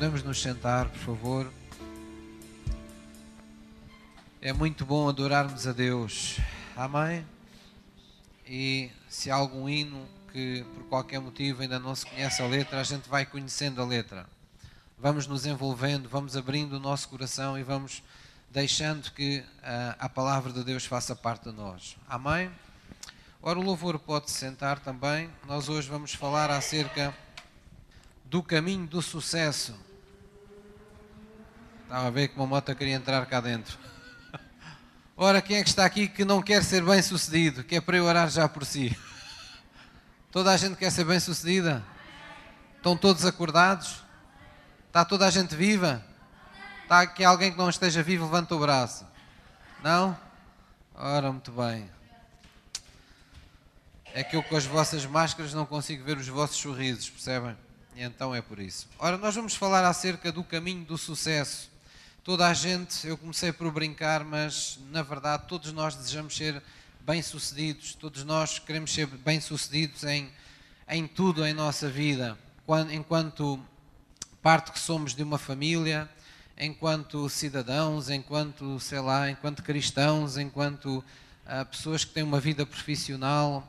Podemos nos sentar, por favor. É muito bom adorarmos a Deus. Amém? E se há algum hino que por qualquer motivo ainda não se conhece a letra, a gente vai conhecendo a letra. Vamos nos envolvendo, vamos abrindo o nosso coração e vamos deixando que a, ah, a palavra de Deus faça parte de nós. Amém? Ora, o louvor pode sentar também. Nós hoje vamos falar acerca do caminho do sucesso. Estava a ver que uma moto queria entrar cá dentro. Ora, quem é que está aqui que não quer ser bem sucedido? Que é para eu orar já por si. Toda a gente quer ser bem sucedida? Estão todos acordados? Está toda a gente viva? Está aqui alguém que não esteja vivo? Levanta o braço. Não? Ora, muito bem. É que eu com as vossas máscaras não consigo ver os vossos sorrisos, percebem? E então é por isso. Ora, nós vamos falar acerca do caminho do sucesso. Toda a gente, eu comecei por brincar, mas na verdade todos nós desejamos ser bem-sucedidos, todos nós queremos ser bem-sucedidos em, em tudo em nossa vida, enquanto parte que somos de uma família, enquanto cidadãos, enquanto, sei lá, enquanto cristãos, enquanto uh, pessoas que têm uma vida profissional,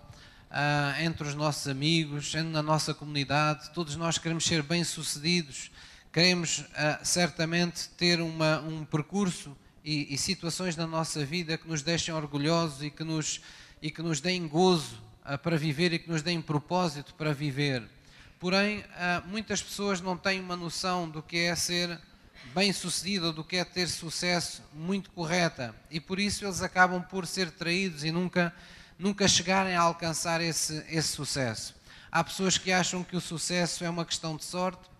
uh, entre os nossos amigos, na nossa comunidade, todos nós queremos ser bem-sucedidos, queremos uh, certamente ter uma, um percurso e, e, situações na nossa vida que nos deixem orgulhosos e que nos, e que nos deem gozo para viver e que nos deem propósito para viver. Porém, muitas pessoas não têm uma noção do que é ser bem sucedido do que é ter sucesso muito correta e por isso eles acabam por ser traídos e nunca, nunca chegarem a alcançar esse, esse sucesso. Há pessoas que acham que o sucesso é uma questão de sorte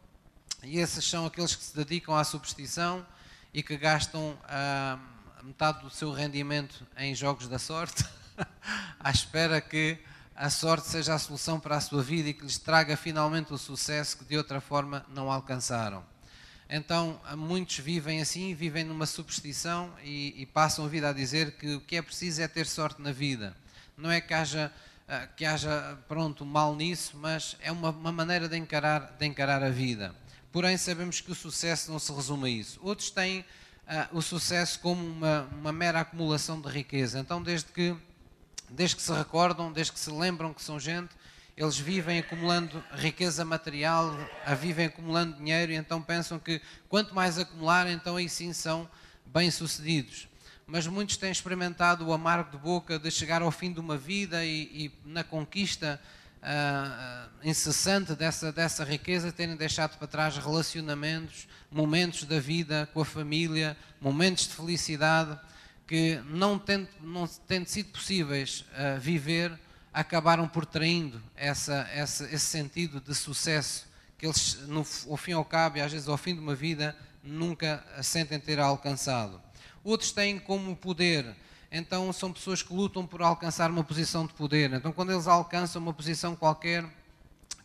e esses são aqueles que se dedicam à superstição e que gastam ah, metade do seu rendimento em jogos da sorte, à espera que a sorte seja a solução para a sua vida e que lhes traga finalmente o sucesso que de outra forma não alcançaram. Então, muitos vivem assim, vivem numa superstição e, e, passam a vida a dizer que o que é preciso é ter sorte na vida. Não é que haja, ah, que haja pronto, mal nisso, mas é uma, uma maneira de encarar, de encarar a vida. Porém, sabemos que o sucesso não se resume a isso. Outros têm uh, o sucesso como uma, uma mera acumulação de riqueza. Então, desde que, desde que se recordam, desde que se lembram que são gente, eles vivem acumulando riqueza material, a vivem acumulando dinheiro e então pensam que quanto mais acumular, então aí sim são bem-sucedidos. Mas muitos têm experimentado o amargo de boca de chegar ao fim de uma vida e, e na conquista uh, incessante dessa, dessa riqueza terem deixado para trás relacionamentos, momentos da vida com a família, momentos de felicidade que não tendo, não tendo sido possíveis uh, viver acabaram por traindo essa, essa, esse sentido de sucesso que eles, no, ao fim e ao cabo, e às vezes ao fim de uma vida, nunca sentem ter alcançado. Outros têm como poder, então são pessoas que lutam por alcançar uma posição de poder. Então, quando eles alcançam uma posição qualquer,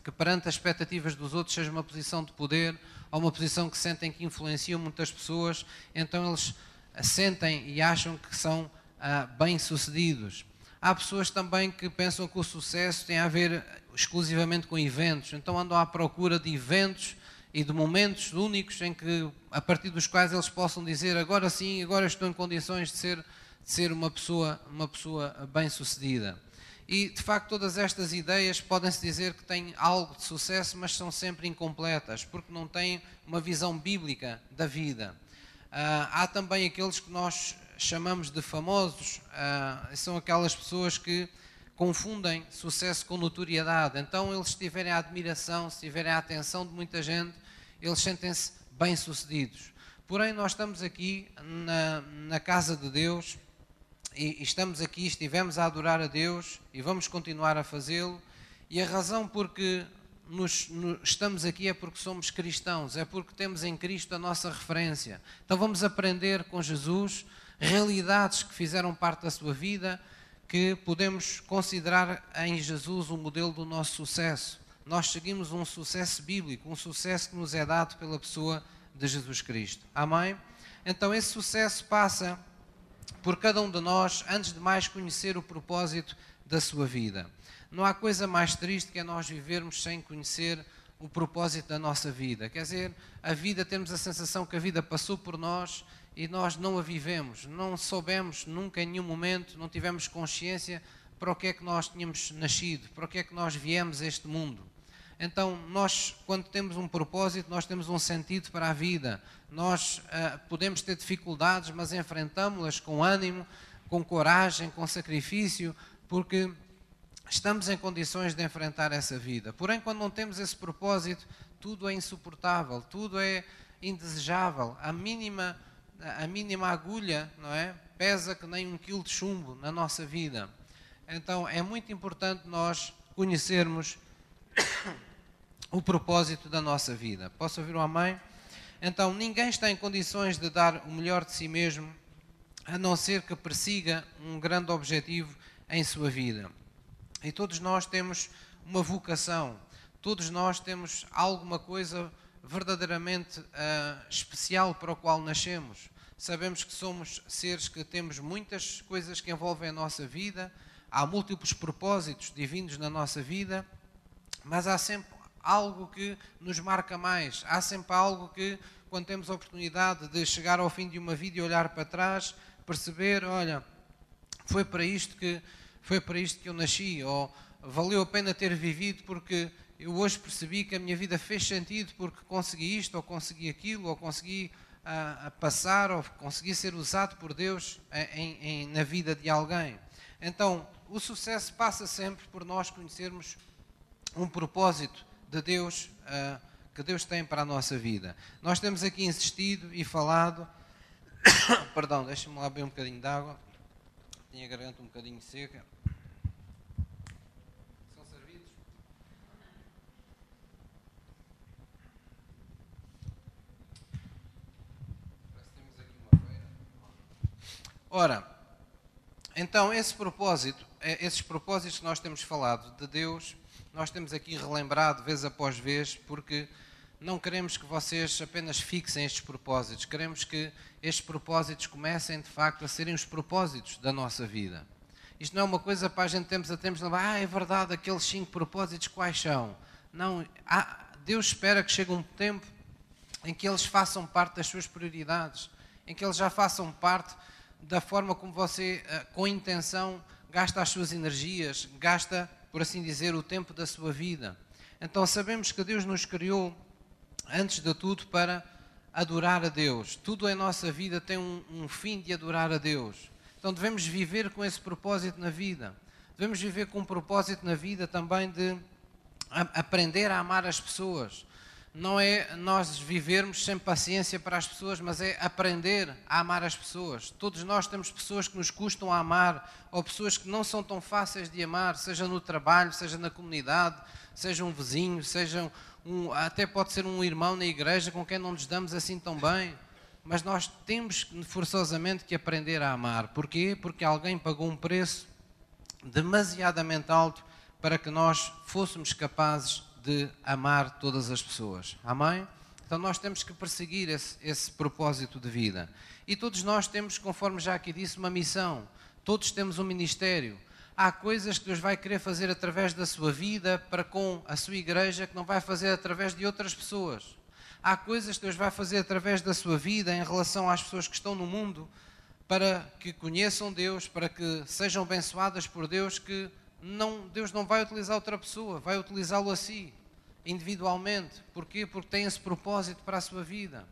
que perante as expectativas dos outros seja uma posição de poder, ou uma posição que sentem que influenciam muitas pessoas, então eles sentem e acham que são ah, bem-sucedidos. Há pessoas também que pensam que o sucesso tem a ver exclusivamente com eventos, então andam à procura de eventos e de momentos únicos em que, a partir dos quais eles possam dizer agora sim, agora estou em condições de ser, ser uma pessoa, uma pessoa bem-sucedida. E de facto todas estas ideias podem-se dizer que têm algo de sucesso, mas são sempre incompletas, porque não têm uma visão bíblica da vida. Uh, há também aqueles que nós chamamos de famosos, uh, são aquelas pessoas que confundem sucesso com notoriedade. Então, eles tiverem a admiração, se tiverem a atenção de muita gente, eles sentem-se bem-sucedidos. Porém, nós estamos aqui na, na casa de Deus e, estamos aqui, estivemos a adorar a Deus e vamos continuar a fazê-lo. E a razão porque nos, nos, estamos aqui é porque somos cristãos, é porque temos em Cristo a nossa referência. Então vamos aprender com Jesus realidades que fizeram parte da sua vida, que podemos considerar em Jesus o modelo do nosso sucesso. Nós seguimos um sucesso bíblico, um sucesso que nos é dado pela pessoa de Jesus Cristo. Amém? Então, esse sucesso passa por cada um de nós, antes de mais, conhecer o propósito da sua vida. Não há coisa mais triste que é nós vivermos sem conhecer o propósito da nossa vida. Quer dizer, a vida, temos a sensação que a vida passou por nós e nós não a vivemos, não soubemos nunca em nenhum momento, não tivemos consciência para o que é que nós tínhamos nascido, para o que é que nós viemos a este mundo. Então, nós, quando temos um propósito, nós temos um sentido para a vida. Nós uh, podemos ter dificuldades, mas enfrentamos-las com ânimo, com coragem, com sacrifício, porque estamos em condições de enfrentar essa vida. Porém, quando não temos esse propósito, tudo é insuportável, tudo é indesejável. A mínima, a mínima agulha, não é, pesa que nem um quilo de chumbo na nossa vida. Então, é muito importante nós conhecermos o propósito da nossa vida. Posso ouvir uma mãe? Então, ninguém está em condições de dar o melhor de si mesmo, a não ser que persiga um grande objetivo em sua vida. E todos nós temos uma vocação, todos nós temos alguma coisa verdadeiramente uh, especial para o qual nascemos. Sabemos que somos seres que temos muitas coisas que envolvem a nossa vida, há múltiplos propósitos divinos na nossa vida, mas há sempre algo que nos marca mais, há sempre algo que, quando temos a oportunidade de chegar ao fim de uma vida e olhar para trás, perceber, olha, foi para isto que foi para isto que eu nasci, ou valeu a pena ter vivido porque eu hoje percebi que a minha vida fez sentido porque consegui isto, ou consegui aquilo, ou consegui passar, ou consegui ser usado por Deus em, em, na vida de alguém. Então, o sucesso passa sempre por nós conhecermos um propósito de Deus uh, que Deus tem para a nossa vida. Nós temos aqui insistido e falado. Perdão, deixa-me lá beber um bocadinho de água. Tinha a garganta um bocadinho seca. Ora, então esse propósito, é, esses propósitos que nós temos falado de Deus, nós temos aqui relembrado vez após vez, porque não queremos que vocês apenas fixem estes propósitos, queremos que estes propósitos comecem de facto a serem os propósitos da nossa vida. Isto não é uma coisa para a gente termos a termos, ah, é verdade, aqueles cinco propósitos quais são? Não, Deus espera que chegue um tempo em que eles façam parte das suas prioridades, em que eles já façam parte da forma como você, eh, com intenção, gasta as suas energias, gasta, por assim dizer, o tempo da sua vida. Então sabemos que Deus nos criou, antes de tudo, para adorar a Deus. Tudo em nossa vida tem um, um fim de adorar a Deus. Então devemos viver com esse propósito na vida. Devemos viver com um propósito na vida também de aprender a amar as pessoas não é nós vivermos sem paciência para as pessoas, mas é aprender a amar as pessoas. Todos nós temos pessoas que nos custam a amar, ou pessoas que não são tão fáceis de amar, seja no trabalho, seja na comunidade, seja um vizinho, seja um, até pode ser um irmão na igreja com quem não nos damos assim tão bem. Mas nós temos forçosamente que aprender a amar. Porquê? Porque alguém pagou um preço demasiadamente alto para que nós fôssemos capazes de amar todas as pessoas. Amém? Então nós temos que perseguir esse, esse propósito de vida. E todos nós temos, conforme já aqui disse, uma missão. Todos temos um ministério. Há coisas que Deus vai querer fazer através da sua vida para com a sua igreja que não vai fazer através de outras pessoas. Há coisas que Deus vai fazer através da sua vida em relação às pessoas que estão no mundo para que conheçam Deus, para que sejam abençoadas por Deus, que não, Deus não vai utilizar outra pessoa, vai utilizá-lo a si individualmente. Porquê? Porque tem esse propósito para a sua vida.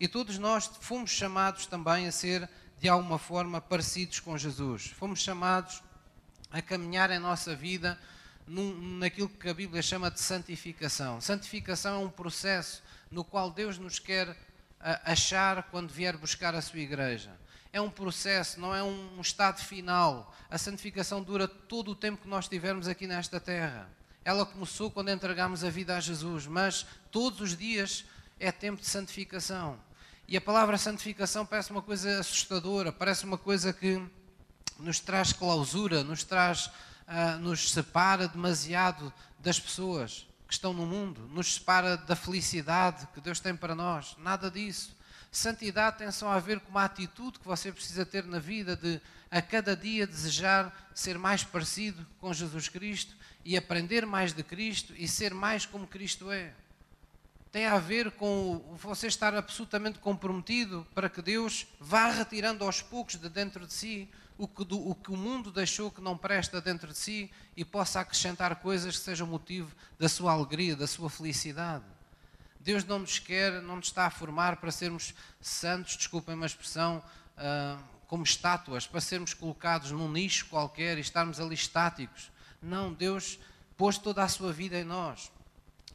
E todos nós fomos chamados também a ser, de alguma forma, parecidos com Jesus. Fomos chamados a caminhar em nossa vida num, naquilo que a Bíblia chama de santificação. Santificação é um processo no qual Deus nos quer achar quando vier buscar a sua igreja. É um processo, não é um estado final. A santificação dura todo o tempo que nós tivermos aqui nesta terra. Ela começou quando entregamos a vida a Jesus, mas todos os dias é tempo de santificação. E a palavra santificação parece uma coisa assustadora, parece uma coisa que nos traz clausura, nos traz, uh, nos separa demasiado das pessoas que estão no mundo, nos separa da felicidade que Deus tem para nós. Nada disso. Santidade tem só a ver com uma atitude que você precisa ter na vida de a cada dia desejar ser mais parecido com Jesus Cristo e aprender mais de Cristo e ser mais como Cristo é. tem a ver com você estar absolutamente comprometido para que Deus vá retirando aos poucos de dentro de si o que, do, o que o mundo deixou que não presta dentro de si e possa acrescentar coisas que sejam motivo da sua alegria, da sua felicidade. Deus não nos quer, não nos está a formar para sermos santos, desculpem uma expressão, uh, como estátuas, para sermos colocados num nicho qualquer e estarmos ali estáticos. Não, Deus pôs toda a sua vida em nós.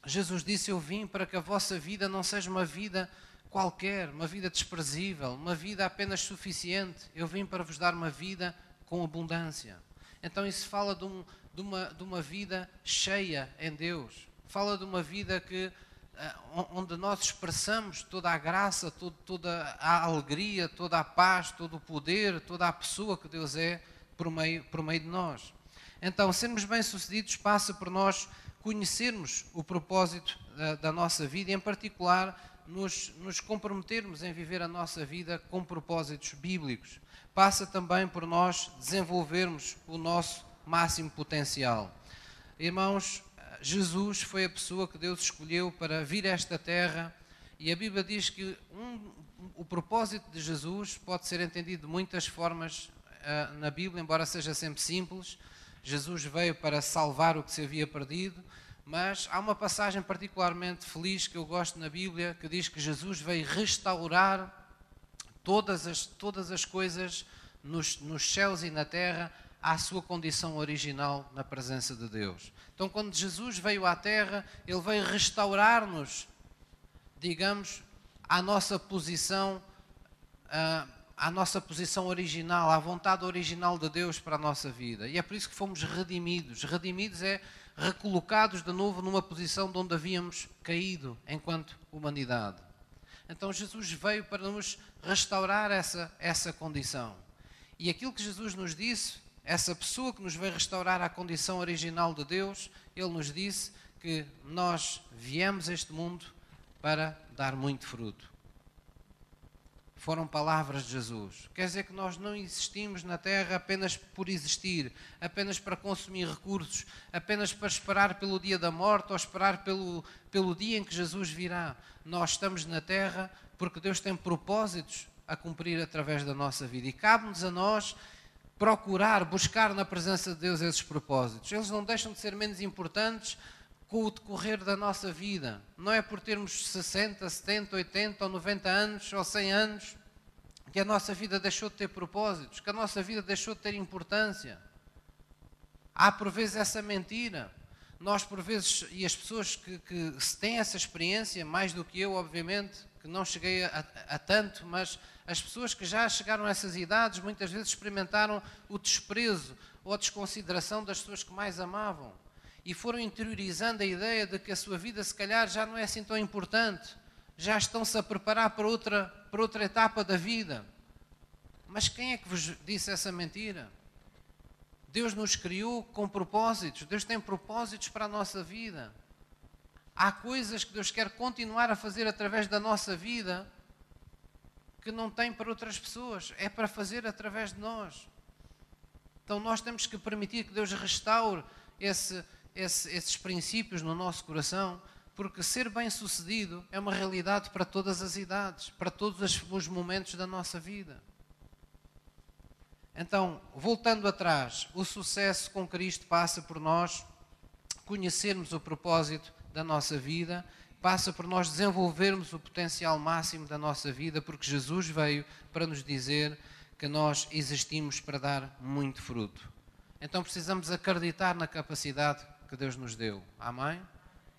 Jesus disse: Eu vim para que a vossa vida não seja uma vida qualquer, uma vida desprezível, uma vida apenas suficiente. Eu vim para vos dar uma vida com abundância. Então, isso fala de, um, de, uma, de uma vida cheia em Deus. Fala de uma vida que, onde nós expressamos toda a graça, toda a alegria, toda a paz, todo o poder, toda a pessoa que Deus é por meio, por meio de nós. Então, sermos bem-sucedidos passa por nós conhecermos o propósito da, da nossa vida e, em particular, nos, nos, comprometermos em viver a nossa vida com propósitos bíblicos. Passa também por nós desenvolvermos o nosso máximo potencial. Irmãos, Jesus foi a pessoa que Deus escolheu para vir a esta terra e a Bíblia diz que um, o propósito de Jesus pode ser entendido de muitas formas uh, na Bíblia, embora seja sempre simples. Jesus veio para salvar o que se havia perdido, mas há uma passagem particularmente feliz que eu gosto na Bíblia que diz que Jesus veio restaurar todas as, todas as coisas nos, nos céus e na terra à sua condição original na presença de Deus. Então, quando Jesus veio à terra, ele veio restaurar-nos, digamos, à nossa posição. Uh, à nossa posição original, à vontade original de Deus para a nossa vida. E é por isso que fomos redimidos. Redimidos é recolocados de novo numa posição de onde havíamos caído enquanto humanidade. Então Jesus veio para nos restaurar essa, essa condição. E aquilo que Jesus nos disse, essa pessoa que nos veio restaurar à condição original de Deus, ele nos disse que nós viemos a este mundo para dar muito fruto foram palavras de Jesus. Quer dizer que nós não existimos na Terra apenas por existir, apenas para consumir recursos, apenas para esperar pelo dia da morte ou esperar pelo, pelo dia em que Jesus virá. Nós estamos na Terra porque Deus tem propósitos a cumprir através da nossa vida e cabe-nos a nós procurar, buscar na presença de Deus esses propósitos. Eles não deixam de ser menos importantes com o decorrer da nossa vida. Não é por termos 60, 70, 80 ou 90 anos ou 100 anos que a nossa vida deixou de ter propósitos, que a nossa vida deixou de ter importância. Há por vezes essa mentira. Nós, por vezes, e as pessoas que, que têm essa experiência, mais do que eu, obviamente, que não cheguei a, a, tanto, mas as pessoas que já chegaram a essas idades muitas vezes experimentaram o desprezo ou a desconsideração das pessoas que mais amavam e foram interiorizando a ideia de que a sua vida, se calhar, já não é assim tão importante, já estão-se a preparar para outra, para outra etapa da vida. Mas quem é que vos disse essa mentira? Deus nos criou com propósitos, Deus tem propósitos para a nossa vida. Há coisas que Deus quer continuar a fazer através da nossa vida que não tem para outras pessoas, é para fazer através de nós. Então nós temos que permitir que Deus restaure esse, esse, esses princípios no nosso coração, porque ser bem-sucedido é uma realidade para todas as idades, para todos os momentos da nossa vida. Então, voltando atrás, o sucesso com Cristo passa por nós conhecermos o propósito da nossa vida, passa por nós desenvolvermos o potencial máximo da nossa vida, porque Jesus veio para nos dizer que nós existimos para dar muito fruto. Então precisamos acreditar na capacidade que Deus nos deu. Amém?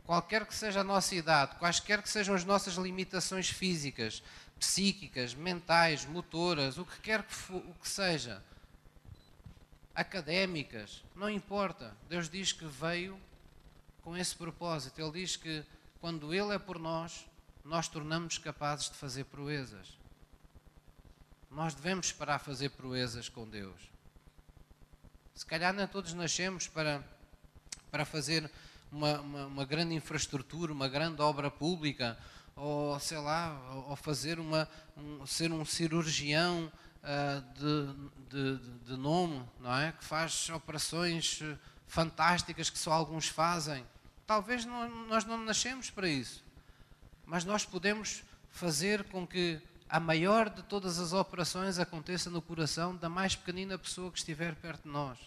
Qualquer que seja a nossa idade, quaisquer que sejam as nossas limitações físicas, psíquicas, mentais, motoras, o que quer que, o que seja, académicas, não importa. Deus diz que veio com esse propósito. Ele diz que quando Ele é por nós, nós tornamos capazes de fazer proezas. Nós devemos parar a fazer proezas com Deus. Se calhar nem todos nascemos para para fazer uma, uma, uma, grande infraestrutura, uma grande obra pública, ou sei lá, ou fazer uma, um, ser um cirurgião uh, de, de, de nome, não é? Que faz operações fantásticas que só alguns fazem. Talvez não, nós não nascemos para isso. mas nós podemos fazer com que a maior de todas as operações aconteça no coração da mais pequenina pessoa que estiver perto de nós,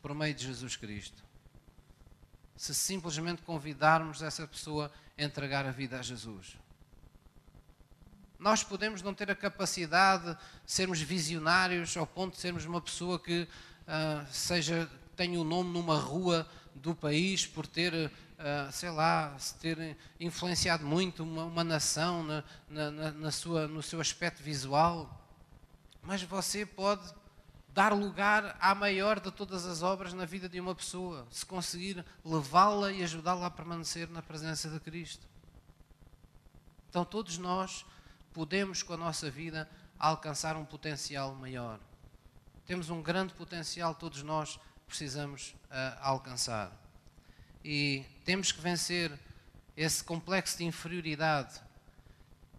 por meio de Jesus Cristo. Se simplesmente convidarmos essa pessoa a entregar a vida a Jesus. Nós podemos não ter a capacidade de sermos visionários ao ponto de sermos uma pessoa que uh, seja tenha o um nome numa rua do país por ter, uh, sei lá, ter influenciado muito uma, uma nação na, na, na sua, no seu aspecto visual. Mas você pode dar lugar à maior de todas as obras na vida de uma pessoa, se conseguir levá-la e ajudá-la a permanecer na presença de Cristo. Então, todos nós podemos, com a nossa vida, alcançar um potencial maior. Temos um grande potencial, todos nós precisamos uh, alcançar. E temos que vencer esse complexo de inferioridade,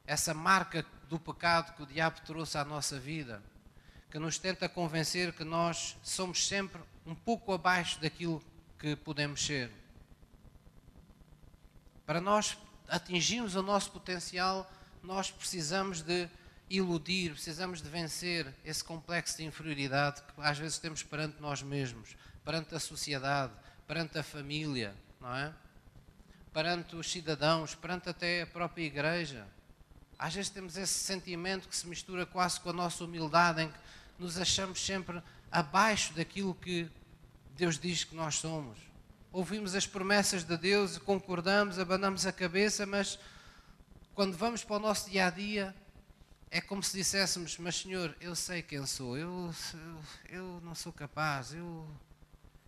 essa marca do pecado que o diabo trouxe à nossa vida, que nos tenta convencer que nós somos sempre um pouco abaixo daquilo que podemos ser. Para nós atingirmos o nosso potencial, nós precisamos de iludir, precisamos de vencer esse complexo de inferioridade que às vezes temos perante nós mesmos, perante a sociedade, perante a família, não é? Perante os cidadãos, perante até a própria igreja. Às vezes temos esse sentimento que se mistura quase com a nossa humildade, em que nos achamos sempre abaixo daquilo que Deus diz que nós somos. Ouvimos as promessas de Deus, concordamos, abanamos a cabeça, mas quando vamos para o nosso dia a dia, é como se disséssemos: Mas Senhor, eu sei quem sou, eu, eu, eu não sou capaz, eu,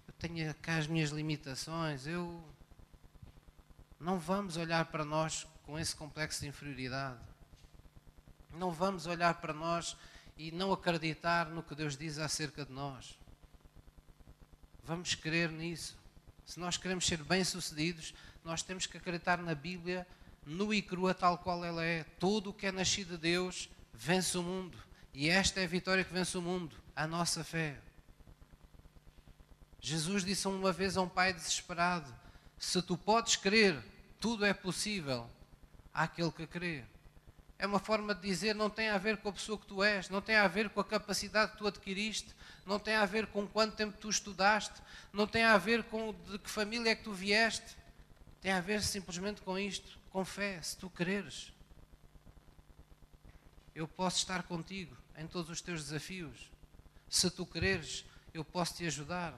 eu tenho cá as minhas limitações, eu. Não vamos olhar para nós com esse complexo de inferioridade. Não vamos olhar para nós e não acreditar no que Deus diz acerca de nós. Vamos crer nisso. Se nós queremos ser bem-sucedidos, nós temos que acreditar na Bíblia nua e crua tal qual ela é. Tudo o que é nascido de Deus vence o mundo. E esta é a vitória que vence o mundo, a nossa fé. Jesus disse uma vez a um pai desesperado: Se tu podes crer, tudo é possível àquele que crê. É uma forma de dizer, não tem a ver com a pessoa que tu és, não tem a ver com a capacidade que tu adquiriste, não tem a ver com quanto tempo tu estudaste, não tem a ver com de que família é que tu vieste, tem a ver simplesmente com isto com fé, se tu quereres. Eu posso estar contigo em todos os teus desafios. Se tu quereres, eu posso te ajudar.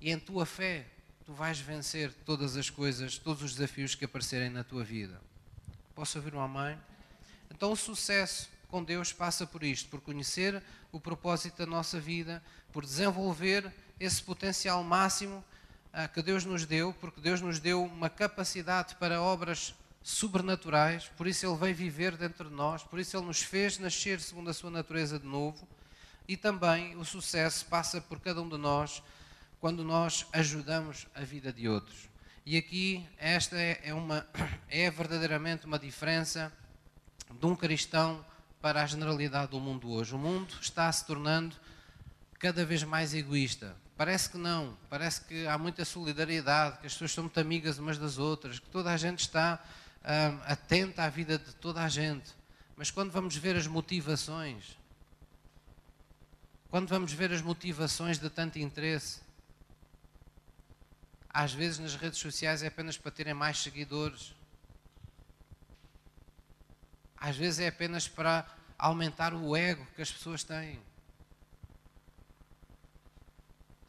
E em tua fé, tu vais vencer todas as coisas, todos os desafios que aparecerem na tua vida. Posso ouvir uma mãe? Então, o sucesso com Deus passa por isto, por conhecer o propósito da nossa vida, por desenvolver esse potencial máximo ah, que Deus nos deu, porque Deus nos deu uma capacidade para obras sobrenaturais, por isso Ele veio viver dentro de nós, por isso Ele nos fez nascer segundo a sua natureza de novo, e também o sucesso passa por cada um de nós quando nós ajudamos a vida de outros. E aqui esta é, é uma é verdadeiramente uma diferença de um cristão para a generalidade do mundo hoje. O mundo está se tornando cada vez mais egoísta. Parece que não, parece que há muita solidariedade, que as pessoas são muito amigas umas das outras, que toda a gente está hum, atenta à vida de toda a gente. Mas quando vamos ver as motivações, quando vamos ver as motivações de tanto interesse, às vezes nas redes sociais é apenas para terem mais seguidores, às vezes é apenas para aumentar o ego que as pessoas têm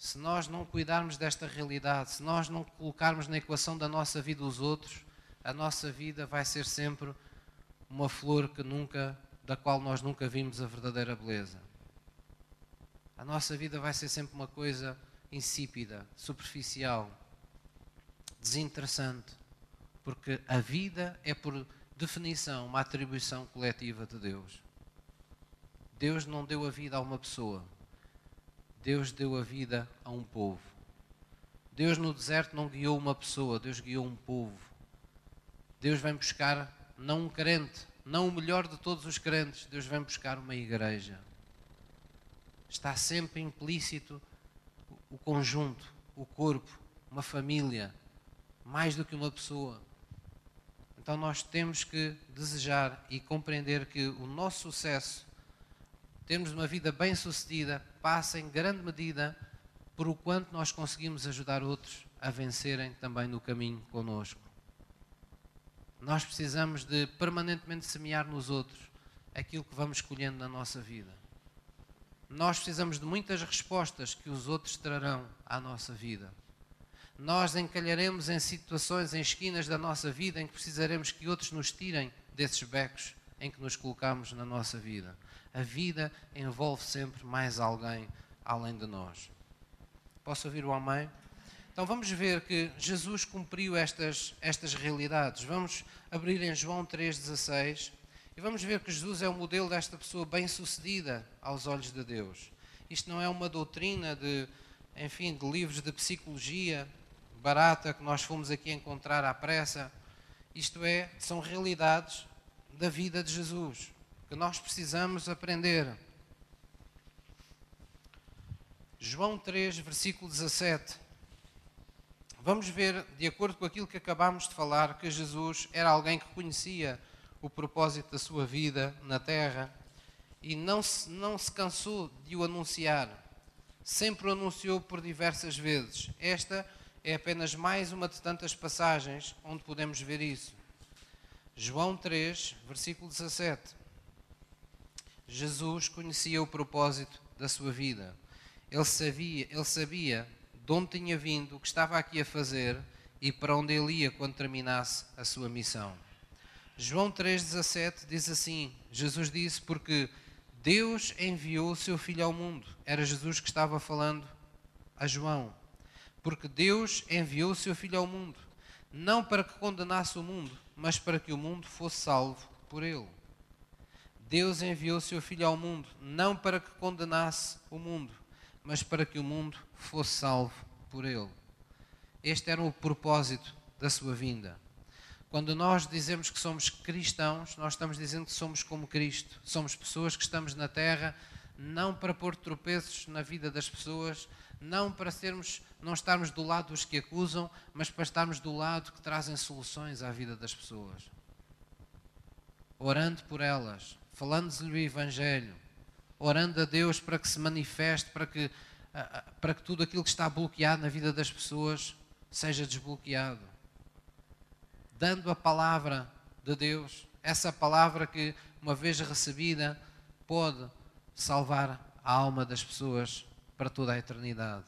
se nós não cuidarmos desta realidade, se nós não colocarmos na equação da nossa vida os outros, a nossa vida vai ser sempre uma flor que nunca, da qual nós nunca vimos a verdadeira beleza. A nossa vida vai ser sempre uma coisa insípida, superficial, desinteressante, porque a vida é por definição uma atribuição coletiva de Deus. Deus não deu a vida a uma pessoa, Deus deu a vida a um povo. Deus no deserto não guiou uma pessoa, Deus guiou um povo. Deus vem buscar não um crente, não o melhor de todos os crentes, Deus vem buscar uma igreja. Está sempre implícito o conjunto, o corpo, uma família, mais do que uma pessoa. Então nós temos que desejar e compreender que o nosso sucesso, termos uma vida bem-sucedida, passa em grande medida por o quanto nós conseguimos ajudar outros a vencerem também no caminho conosco. Nós precisamos de permanentemente semear nos outros aquilo que vamos escolhendo na nossa vida. Nós precisamos de muitas respostas que os outros trarão à nossa vida. Nós encalharemos em situações, em esquinas da nossa vida em que precisaremos que outros nos tirem desses becos em que nos colocamos na nossa vida. A vida envolve sempre mais alguém além de nós. Posso ouvir o amém? Então vamos ver que Jesus cumpriu estas, estas realidades. Vamos abrir em João 3,16 e vamos ver que Jesus é o modelo desta pessoa bem-sucedida aos olhos de Deus. Isto não é uma doutrina de, enfim, de livros de psicologia barata que nós fomos aqui encontrar à pressa. Isto é, são realidades da vida de Jesus que nós precisamos aprender. João 3, versículo 17. Vamos ver, de acordo com aquilo que acabámos de falar, que Jesus era alguém que conhecia o propósito da sua vida na terra e não se, não se cansou de o anunciar. Sempre o anunciou por diversas vezes. Esta é apenas mais uma de tantas passagens onde podemos ver isso. João 3, versículo 17. Jesus conhecia o propósito da sua vida. Ele sabia, ele sabia de onde tinha vindo, o que estava aqui a fazer e para onde ele ia quando terminasse a sua missão. João 3,17 diz assim: Jesus disse, porque Deus enviou o seu Filho ao mundo. Era Jesus que estava falando a João. Porque Deus enviou o seu Filho ao mundo, não para que condenasse o mundo, mas para que o mundo fosse salvo por ele. Deus enviou o seu Filho ao mundo, não para que condenasse o mundo, mas para que o mundo fosse salvo por ele. Este era o propósito da sua vinda. Quando nós dizemos que somos cristãos, nós estamos dizendo que somos como Cristo. Somos pessoas que estamos na terra não para pôr tropeços na vida das pessoas, não para sermos, não estarmos do lado dos que acusam, mas para estarmos do lado que trazem soluções à vida das pessoas. Orando por elas, falando-lhes o Evangelho, orando a Deus para que se manifeste, para que, para que tudo aquilo que está bloqueado na vida das pessoas seja desbloqueado. Dando a palavra de Deus, essa palavra que, uma vez recebida, pode salvar a alma das pessoas para toda a eternidade.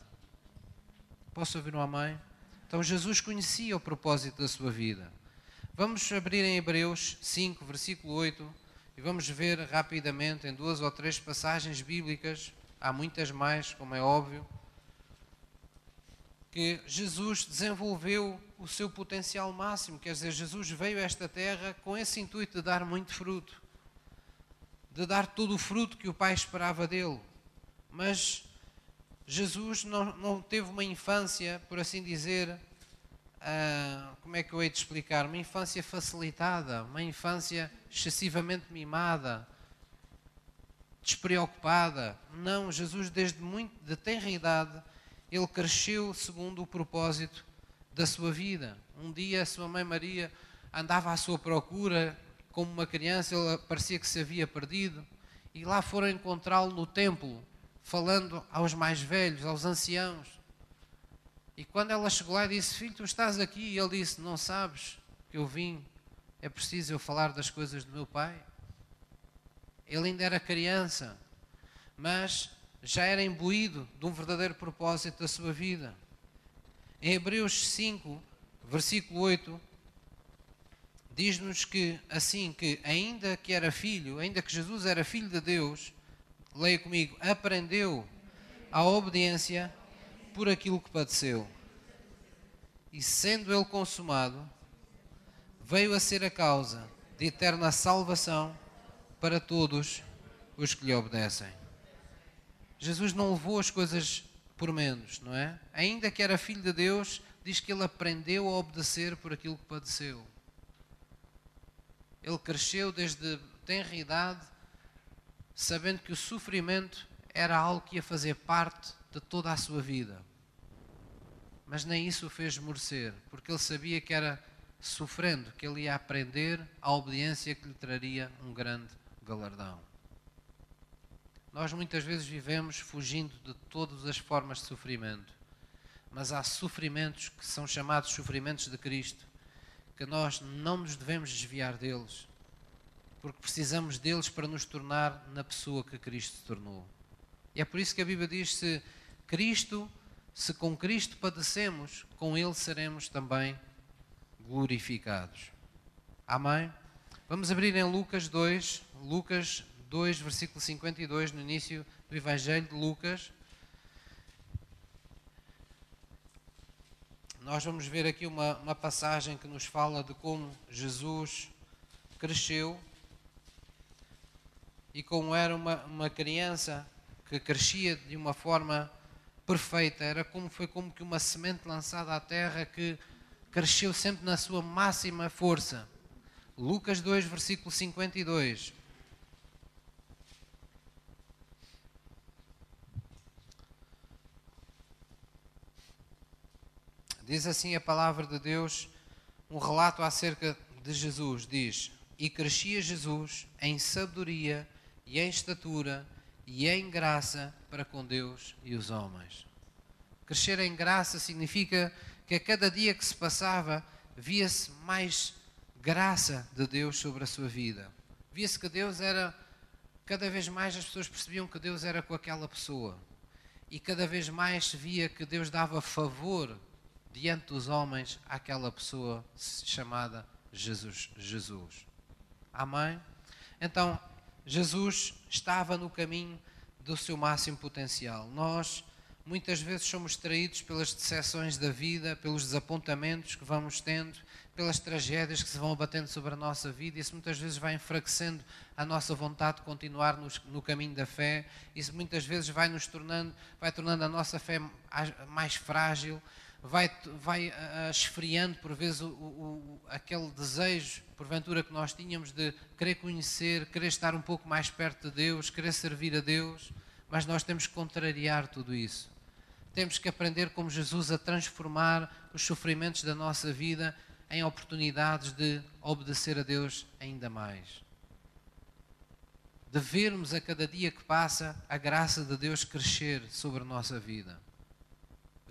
Posso ouvir um amém? Então Jesus conhecia o propósito da sua vida. Vamos abrir em Hebreus 5, versículo 8 e vamos ver rapidamente em duas ou três passagens bíblicas, há muitas mais, como é óbvio, que Jesus desenvolveu o seu potencial máximo. Quer dizer, Jesus veio a esta terra com esse intuito de dar muito fruto, de dar todo o fruto que o Pai esperava dele. Mas Jesus não, não teve uma infância, por assim dizer, uh, como é que eu hei de explicar? Uma infância facilitada, uma infância excessivamente mimada, despreocupada. Não, Jesus desde muito de tenra idade, ele cresceu segundo o propósito da sua vida. Um dia a sua mãe Maria andava à sua procura como uma criança, ele parecia que se havia perdido, e lá foram encontrá-lo no templo, falando aos mais velhos, aos anciãos. E quando ela chegou lá e disse: Filho, tu estás aqui? E ele disse: Não sabes que eu vim, é preciso eu falar das coisas do meu pai. Ele ainda era criança, mas já era imbuído de um verdadeiro propósito da sua vida. Em Hebreus 5, versículo 8, diz-nos que assim que ainda que era filho, ainda que Jesus era filho de Deus, leia comigo, aprendeu a obediência por aquilo que padeceu. E sendo ele consumado, veio a ser a causa de eterna salvação para todos os que lhe obedecem. Jesus não levou as coisas por menos, não é? Ainda que era filho de Deus, diz que ele aprendeu a obedecer por aquilo que padeceu. Ele cresceu desde tenra idade, sabendo que o sofrimento era algo que ia fazer parte de toda a sua vida. Mas nem isso o fez merecer, porque ele sabia que era sofrendo, que ele ia aprender a obediência que lhe traria um grande galardão. Nós muitas vezes vivemos fugindo de todas as formas de sofrimento, mas há sofrimentos que são chamados sofrimentos de Cristo, que nós não nos devemos desviar deles, porque precisamos deles para nos tornar na pessoa que Cristo se tornou. E é por isso que a Bíblia diz: se Cristo, se com Cristo padecemos, com Ele seremos também glorificados. Amém? Vamos abrir em Lucas 2, Lucas 2, versículo 52, no início do Evangelho de Lucas. Nós vamos ver aqui uma, uma passagem que nos fala de como Jesus cresceu e como era uma, uma criança que crescia de uma forma perfeita. Era como foi como que uma semente lançada à terra que cresceu sempre na sua máxima força. Lucas 2, versículo 52. Diz assim a palavra de Deus, um relato acerca de Jesus. Diz: E crescia Jesus em sabedoria e em estatura e em graça para com Deus e os homens. Crescer em graça significa que a cada dia que se passava via-se mais graça de Deus sobre a sua vida. Via-se que Deus era, cada vez mais as pessoas percebiam que Deus era com aquela pessoa. E cada vez mais se via que Deus dava favor diante dos homens àquela pessoa chamada Jesus. Jesus. Amém? Então, Jesus estava no caminho do seu máximo potencial. Nós muitas vezes somos traídos pelas decepções da vida, pelos desapontamentos que vamos tendo, pelas tragédias que se vão abatendo sobre a nossa vida. Isso muitas vezes vai enfraquecendo a nossa vontade de continuar no, caminho da fé. Isso muitas vezes vai nos tornando, vai tornando a nossa fé mais frágil vai, vai uh, esfriando por vezes o, o, aquele desejo, porventura, que nós tínhamos de querer conhecer, querer estar um pouco mais perto de Deus, querer servir a Deus, mas nós temos que contrariar tudo isso. Temos que aprender como Jesus a transformar os sofrimentos da nossa vida em oportunidades de obedecer a Deus ainda mais. De vermos a cada dia que passa a graça de Deus crescer sobre a nossa vida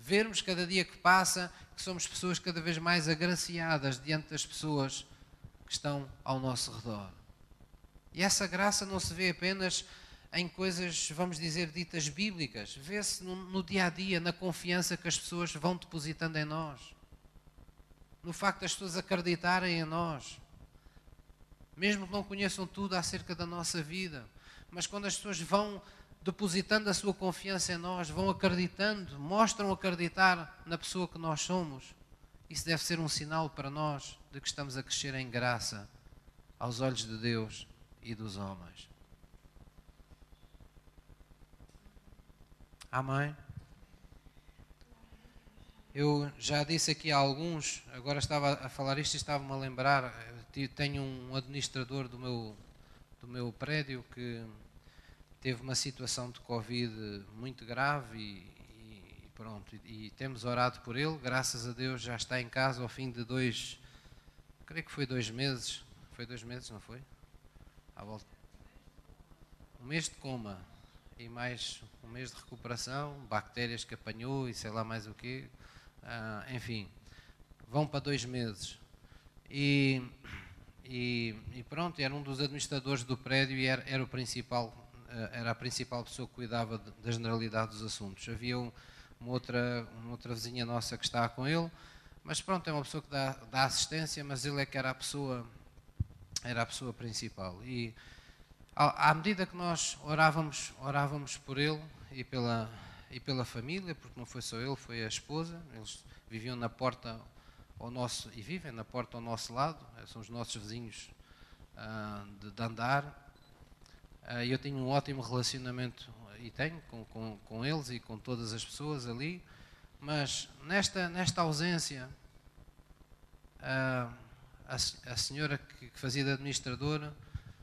vermos cada dia que passa que somos pessoas cada vez mais agraciadas diante das pessoas que estão ao nosso redor. E essa graça não se vê apenas em coisas, vamos dizer, ditas bíblicas, vê-se no, no, dia a dia, na confiança que as pessoas vão depositando em nós, no facto das pessoas acreditarem em nós, mesmo que não conheçam tudo acerca da nossa vida, mas quando as pessoas vão depositando a sua confiança em nós, vão acreditando, mostram acreditar na pessoa que nós somos. Isso deve ser um sinal para nós de que estamos a crescer em graça aos olhos de Deus e dos homens. Amém? Eu já disse aqui a alguns, agora estava a falar isto e estava-me a lembrar. Tenho um administrador do meu, do meu prédio que teve uma situação de Covid muito grave e, e pronto, e, e, temos orado por ele, graças a Deus já está em casa ao fim de dois, creio que foi dois meses, foi dois meses, não foi? À volta. Um mês de coma e mais um mês de recuperação, bactérias que apanhou e sei lá mais o quê, ah, enfim, vão para dois meses. E, e, e, pronto, era um dos administradores do prédio e era, era o principal era a principal pessoa que cuidava da generalidade dos assuntos. Havia uma outra, uma outra vizinha nossa que estava com ele, mas pronto, é uma pessoa que dá, dá assistência, mas ele é que era a pessoa, era a pessoa principal. E à medida que nós orávamos, orávamos por ele e pela, e pela família, porque não foi só ele, foi a esposa, eles viviam na porta ao nosso, e vivem na porta ao nosso lado, são os nossos vizinhos uh, de, de andar, eu tenho um ótimo relacionamento e tenho com, com, com, eles e com todas as pessoas ali, mas nesta, nesta ausência, uh, a, a, senhora que, que, fazia de administradora,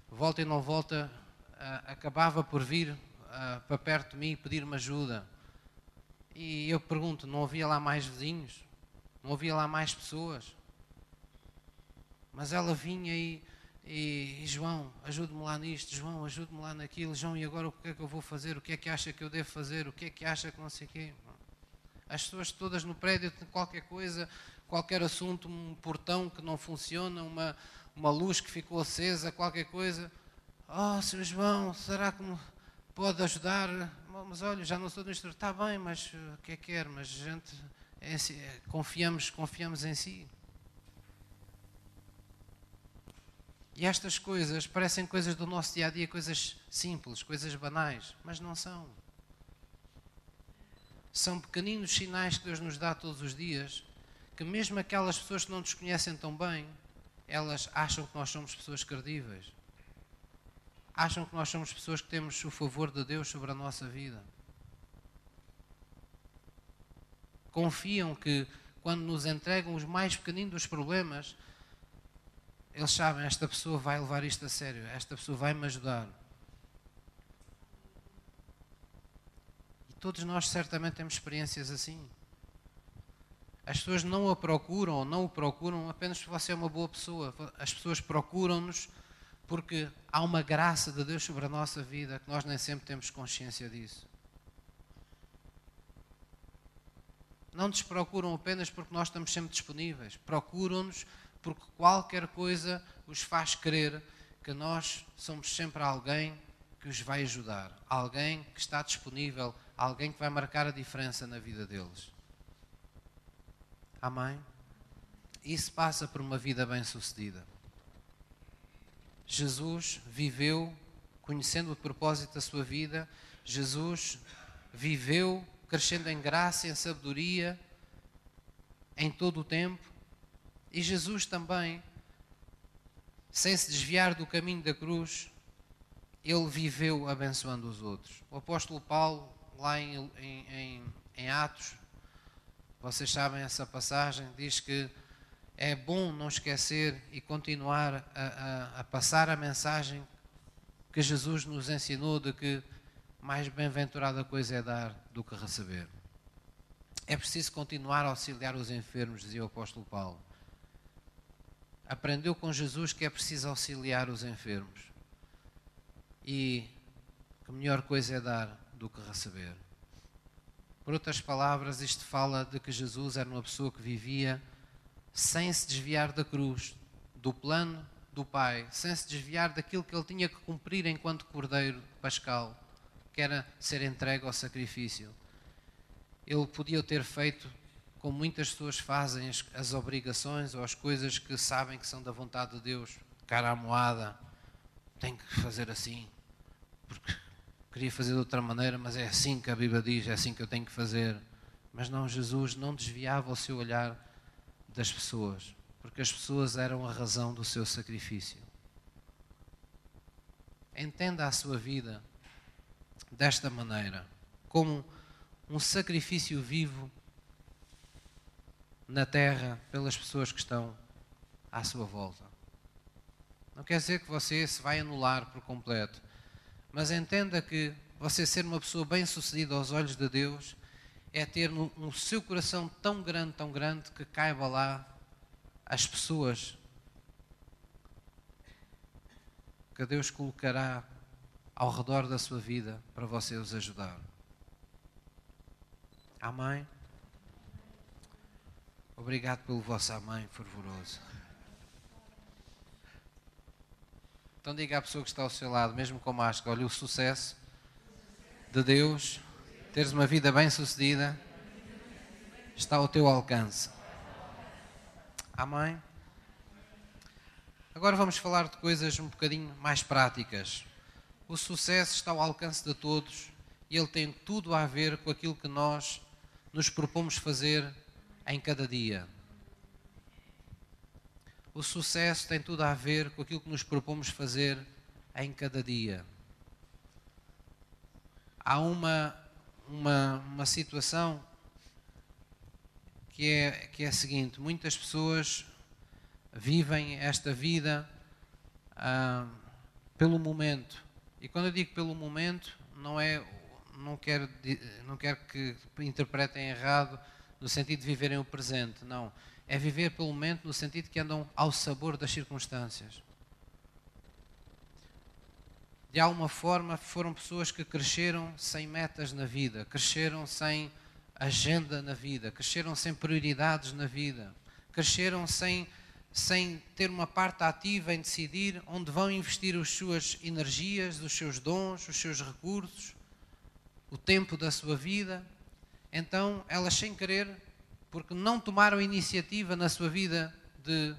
volta e não volta, uh, acabava por vir para perto de mim pedir-me ajuda. E eu pergunto: não havia lá mais vizinhos? Não havia lá mais pessoas? Mas ela vinha e, e, e João, ajude-me lá nisto, João, ajude-me lá naquilo, João, e agora o que é que eu vou fazer? O que é que acha que eu devo fazer? O que é que acha que não sei o quê? As pessoas todas no prédio, qualquer coisa, qualquer assunto, um portão que não funciona, uma, uma luz que ficou acesa, qualquer coisa. Oh, Sr. João, será que me pode ajudar? Mas olha, já não sou do instrutor. Está bem, mas o que é que quer? Mas a gente é, é, confiamos, confiamos em si. E estas coisas parecem coisas do nosso dia a dia, coisas simples, coisas banais, mas não são. São pequeninos sinais que Deus nos dá todos os dias, que mesmo aquelas pessoas que não nos conhecem tão bem, elas acham que nós somos pessoas credíveis. Acham que nós somos pessoas que temos o favor de Deus sobre a nossa vida. Confiam que quando nos entregam os mais pequeninos dos problemas, eles sabem, esta pessoa vai levar isto a sério, esta pessoa vai me ajudar. Todos nós certamente temos experiências assim. As pessoas não a procuram ou não o procuram apenas porque você é uma boa pessoa. As pessoas procuram-nos porque há uma graça de Deus sobre a nossa vida que nós nem sempre temos consciência disso. Não nos procuram apenas porque nós estamos sempre disponíveis. Procuram-nos porque qualquer coisa os faz crer que nós somos sempre alguém que os vai ajudar, alguém que está disponível alguém que vai marcar a diferença na vida deles. Amém? Isso passa por uma vida bem-sucedida. Jesus viveu conhecendo o propósito da sua vida, Jesus viveu crescendo em graça, em sabedoria, em todo o tempo, e Jesus também, sem se desviar do caminho da cruz, ele viveu abençoando os outros. O apóstolo Paulo lá em, em, em Atos, vocês sabem essa passagem, diz que é bom não esquecer e continuar a, a, a, passar a mensagem que Jesus nos ensinou de que mais bem-aventurada coisa é dar do que receber. É preciso continuar a auxiliar os enfermos, dizia o apóstolo Paulo. Aprendeu com Jesus que é preciso auxiliar os enfermos. E que melhor coisa é dar do que receber. Por outras palavras, isto fala de que Jesus era uma pessoa que vivia sem se desviar da cruz, do plano do Pai, sem se desviar daquilo que ele tinha que cumprir enquanto cordeiro pascal, que era ser entregue ao sacrifício. Ele podia ter feito como muitas pessoas fazem as, as obrigações ou as coisas que sabem que são da vontade de Deus, cara à moada, tem que fazer assim, porque queria fazer de outra maneira, mas é assim que a Bíblia diz, é assim que eu tenho que fazer. Mas não, Jesus não desviava o seu olhar das pessoas, porque as pessoas eram a razão do seu sacrifício. Entenda a sua vida desta maneira, como um sacrifício vivo na terra pelas pessoas que estão à sua volta. Não quer dizer que você se vai anular por completo, mas entenda que você ser uma pessoa bem-sucedida aos olhos de Deus é ter no, no, seu coração tão grande, tão grande, que caiba lá as pessoas que Deus colocará ao redor da sua vida para você os ajudar. Amém? Obrigado pelo vosso amém fervoroso. Então diga à pessoa que está ao seu lado, mesmo com máscara, olha o sucesso de Deus, teres uma vida bem sucedida, está ao teu alcance. Amém? Agora vamos falar de coisas um bocadinho mais práticas. O sucesso está ao alcance de todos e ele tem tudo a ver com aquilo que nós nos propomos fazer em cada dia. O sucesso tem tudo a ver com aquilo que nos propomos fazer em cada dia. Há uma, uma, uma situação que é, que é a seguinte: muitas pessoas vivem esta vida ah, pelo momento. E quando eu digo pelo momento, não é não quero, não quero que interpretem errado, no sentido de viverem o presente, não. É viver pelo momento no sentido que andam ao sabor das circunstâncias. De alguma forma foram pessoas que cresceram sem metas na vida, cresceram sem agenda na vida, cresceram sem prioridades na vida, cresceram sem, sem ter uma parte ativa em decidir onde vão investir as suas energias, os seus dons, os seus recursos, o tempo da sua vida. Então, elas, sem querer, porque não tomaram iniciativa na sua vida de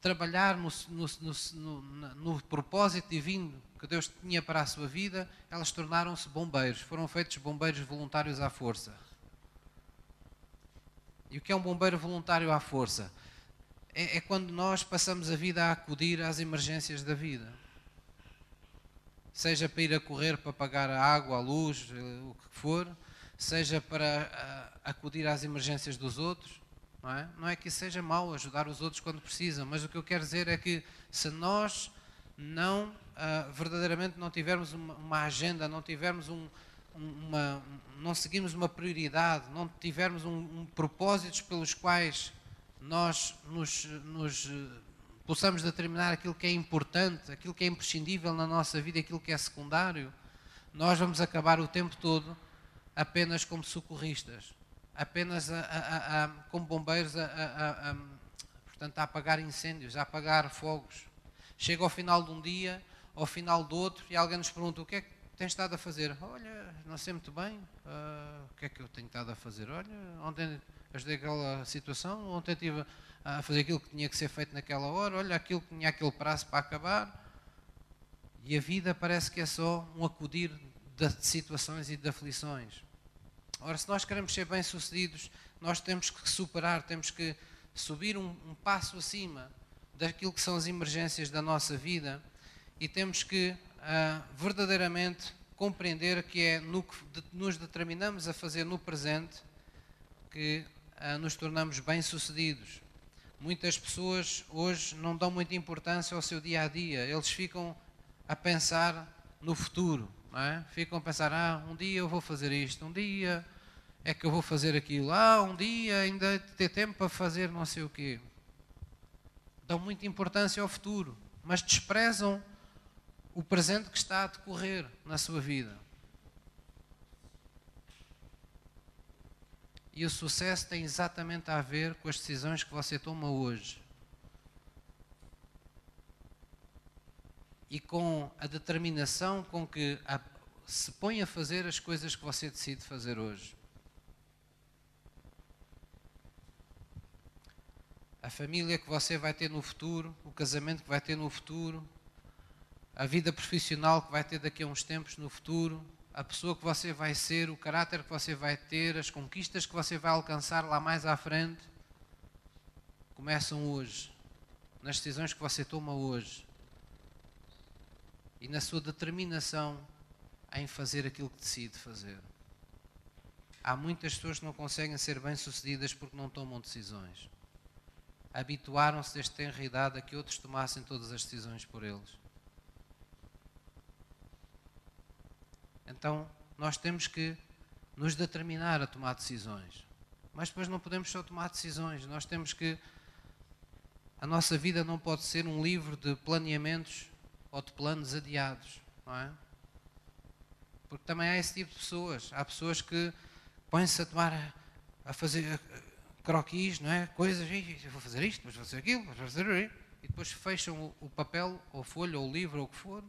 trabalhar no, no, no, no, propósito divino que Deus tinha para a sua vida, elas tornaram-se bombeiros, foram feitos bombeiros voluntários à força. E o que é um bombeiro voluntário à força? É, é quando nós passamos a vida a acudir às emergências da vida. Seja para ir a correr para pagar a água, a luz, eh, o que for, seja para acudir às emergências dos outros. Não é? não é que seja mau ajudar os outros quando precisam, mas o que eu quero dizer é que se nós não uh, verdadeiramente não tivermos uma, uma agenda, não tivermos um, uma, não seguirmos uma prioridade, não tivermos um, um propósitos pelos quais nós nos, nos possamos determinar aquilo que é importante, aquilo que é imprescindível na nossa vida, aquilo que é secundário, nós vamos acabar o tempo todo apenas como socorristas, apenas a, a, a, como bombeiros a, portanto, a apagar incêndios, a apagar fogos. Chega ao final de um dia, ao final do outro, e alguém nos pergunta o que é que tens estado a fazer? Olha, não sei muito bem, uh, o que é que eu tenho estado a fazer? Olha, ontem ajudei aquela situação, ontem estive a fazer aquilo que tinha que ser feito naquela hora, olha, aquilo que tinha aquele prazo para acabar. E a vida parece que é só um acudir de situações e de aflições. Ora, se nós queremos ser bem-sucedidos, nós temos que superar, temos que subir um, um, passo acima daquilo que são as emergências da nossa vida e temos que uh, verdadeiramente compreender que é no que nos determinamos a fazer no presente que uh, nos tornamos bem-sucedidos. Muitas pessoas hoje não dão muita importância ao seu dia a dia, eles ficam a pensar no futuro é? Ficam a pensar, ah, um dia eu vou fazer isto, um dia é que eu vou fazer aquilo, ah, um dia ainda ter tempo para fazer não sei o quê. Dão muita importância ao futuro, mas desprezam o presente que está a decorrer na sua vida. E o sucesso tem exatamente a ver com as decisões que você toma hoje. E com a determinação com que se põe a fazer as coisas que você decide fazer hoje. A família que você vai ter no futuro, o casamento que vai ter no futuro, a vida profissional que vai ter daqui a uns tempos no futuro, a pessoa que você vai ser, o caráter que você vai ter, as conquistas que você vai alcançar lá mais à frente, começam hoje, nas decisões que você toma hoje e na sua determinação em fazer aquilo que decide fazer. Há muitas pessoas que não conseguem ser bem-sucedidas porque não tomam decisões. Habituaram-se desde tenra idade a que outros tomassem todas as decisões por eles. Então, nós temos que nos determinar a tomar decisões. Mas depois não podemos só tomar decisões, nós temos que. A nossa vida não pode ser um livro de planeamentos ou de planos adiados, não é? Porque também há esse tipo de pessoas. Há pessoas que põem-se a tomar, a fazer croquis, não é? Coisas, eu vou fazer isto, vou fazer aquilo, vou fazer. E depois fecham o papel, ou folha, ou livro, ou o que for,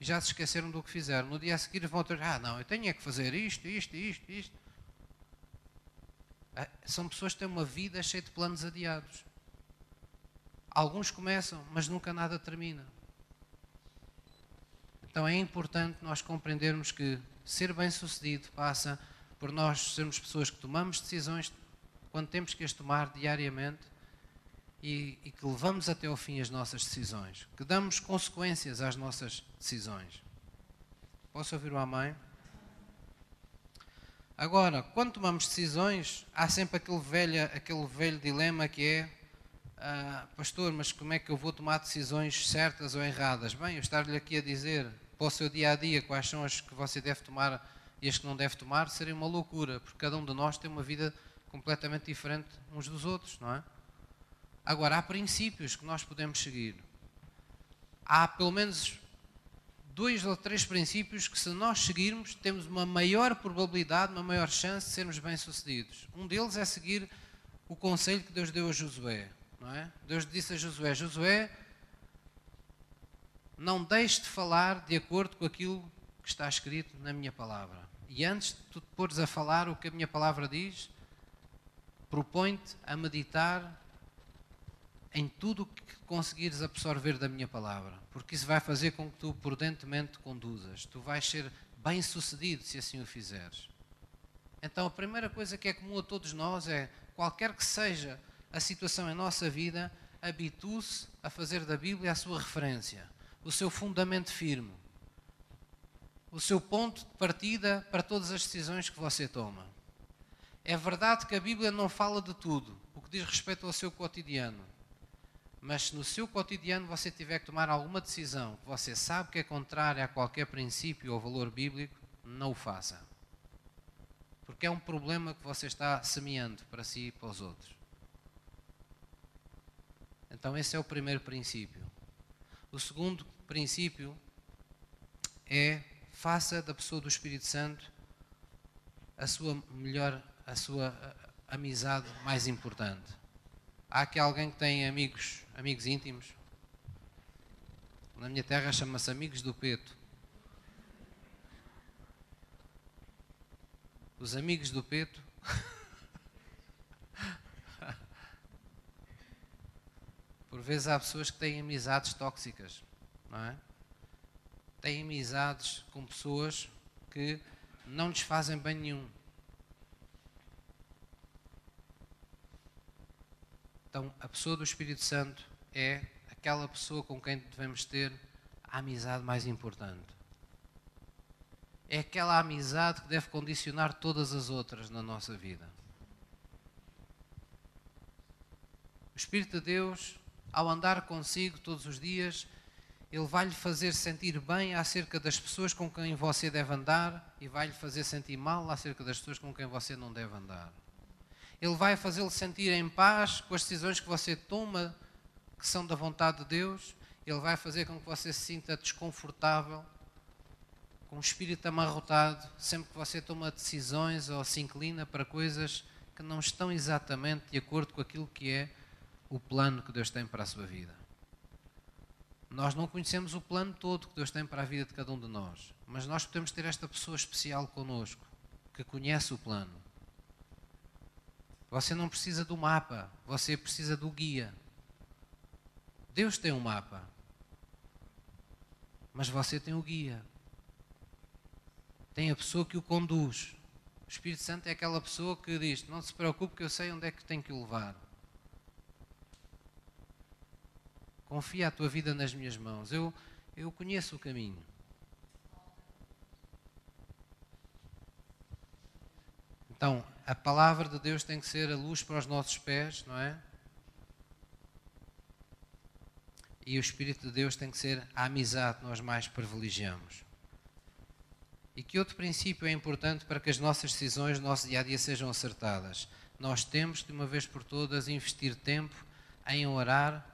e já se esqueceram do que fizeram. No dia a seguir vão ter, ah, não, eu tenho é que fazer isto, isto, isto, isto. Ah, são pessoas que têm uma vida cheia de planos adiados. Alguns começam, mas nunca nada termina. Então é importante nós compreendermos que ser bem-sucedido passa por nós sermos pessoas que tomamos decisões quando temos que as tomar diariamente e, e, que levamos até ao fim as nossas decisões, que damos consequências às nossas decisões. Posso ouvir uma mãe? Agora, quando tomamos decisões, há sempre aquele velho, aquele velho dilema que é ah, pastor, mas como é que eu vou tomar decisões certas ou erradas? Bem, eu estar-lhe aqui a dizer para o seu dia a dia, quais são as que você deve tomar e as que não deve tomar serem uma loucura, porque cada um de nós tem uma vida completamente diferente uns dos outros, não é? Agora, há princípios que nós podemos seguir. Há pelo menos dois ou três princípios que, se nós seguirmos, temos uma maior probabilidade, uma maior chance de sermos bem-sucedidos. Um deles é seguir o conselho que Deus deu a Josué. Não é? Deus disse a Josué: Josué, não deixe de falar de acordo com aquilo que está escrito na minha palavra. E antes de tu te pôres a falar o que a minha palavra diz, propõe-te a meditar em tudo o que conseguires absorver da minha palavra, porque isso vai fazer com que tu prudentemente te conduzas. Tu vais ser bem sucedido se assim o fizeres. Então, a primeira coisa que é comum a todos nós é, qualquer que seja a situação em nossa vida, habitue-se a fazer da Bíblia a sua referência, o seu fundamento firme, o seu ponto de partida para todas as decisões que você toma. É verdade que a Bíblia não fala de tudo, o que diz respeito ao seu cotidiano. Mas se no seu cotidiano você tiver que tomar alguma decisão que você sabe que é contrária a qualquer princípio ou valor bíblico, não o faça. Porque é um problema que você está semeando para si e para os outros. Então, esse é o primeiro princípio. O segundo princípio é faça da pessoa do Espírito Santo a sua melhor, a sua amizade mais importante. Há aqui alguém que tem amigos, amigos íntimos? Na minha terra chama-se amigos do peto. Os amigos do peto. Por vezes há pessoas que têm amizades tóxicas, não é? Têm amizades com pessoas que não lhes fazem bem nenhum. Então, a pessoa do Espírito Santo é aquela pessoa com quem devemos ter a amizade mais importante. É aquela amizade que deve condicionar todas as outras na nossa vida. O Espírito de Deus, ao andar consigo todos os dias, ele vai lhe fazer sentir bem acerca das pessoas com quem você deve andar e vai lhe fazer sentir mal acerca das pessoas com quem você não deve andar. Ele vai fazê-lo sentir em paz com as decisões que você toma, que são da vontade de Deus. Ele vai fazer com que você se sinta desconfortável, com o espírito amarrotado, sempre que você toma decisões ou se inclina para coisas que não estão exatamente de acordo com aquilo que é o plano que Deus tem para a sua vida. Nós não conhecemos o plano todo que Deus tem para a vida de cada um de nós, mas nós podemos ter esta pessoa especial conosco, que conhece o plano você não precisa do mapa, você precisa do guia. Deus tem um mapa, mas você tem o guia. Tem a pessoa que o conduz. O Espírito Santo é aquela pessoa que diz: Não se preocupe, que eu sei onde é que tenho que o levar. Confia a tua vida nas minhas mãos. Eu, eu conheço o caminho. Então, a palavra de Deus tem que ser a luz para os nossos pés, não é? E o Espírito de Deus tem que ser a amizade que nós mais privilegiamos. E que outro princípio é importante para que as nossas decisões no nosso dia a dia sejam acertadas? Nós temos, de uma vez por todas, investir tempo em orar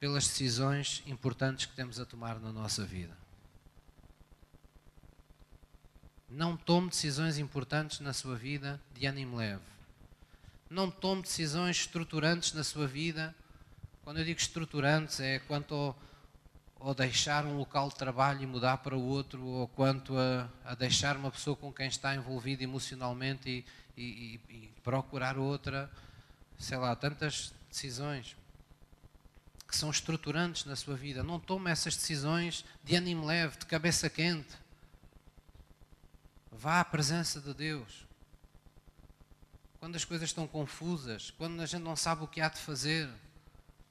pelas decisões importantes que temos a tomar na nossa vida. Não tome decisões importantes na sua vida de ânimo leve. Não tome decisões estruturantes na sua vida. Quando eu digo estruturantes, é quanto ao, ao deixar um local de trabalho e mudar para o outro, ou quanto a, a deixar uma pessoa com quem está envolvido emocionalmente e, e, e procurar outra. Sei lá, tantas decisões que são estruturantes na sua vida. Não tome essas decisões de ânimo leve, de cabeça quente. Vá à presença de Deus. Quando as coisas estão confusas, quando a gente não sabe o que há de fazer,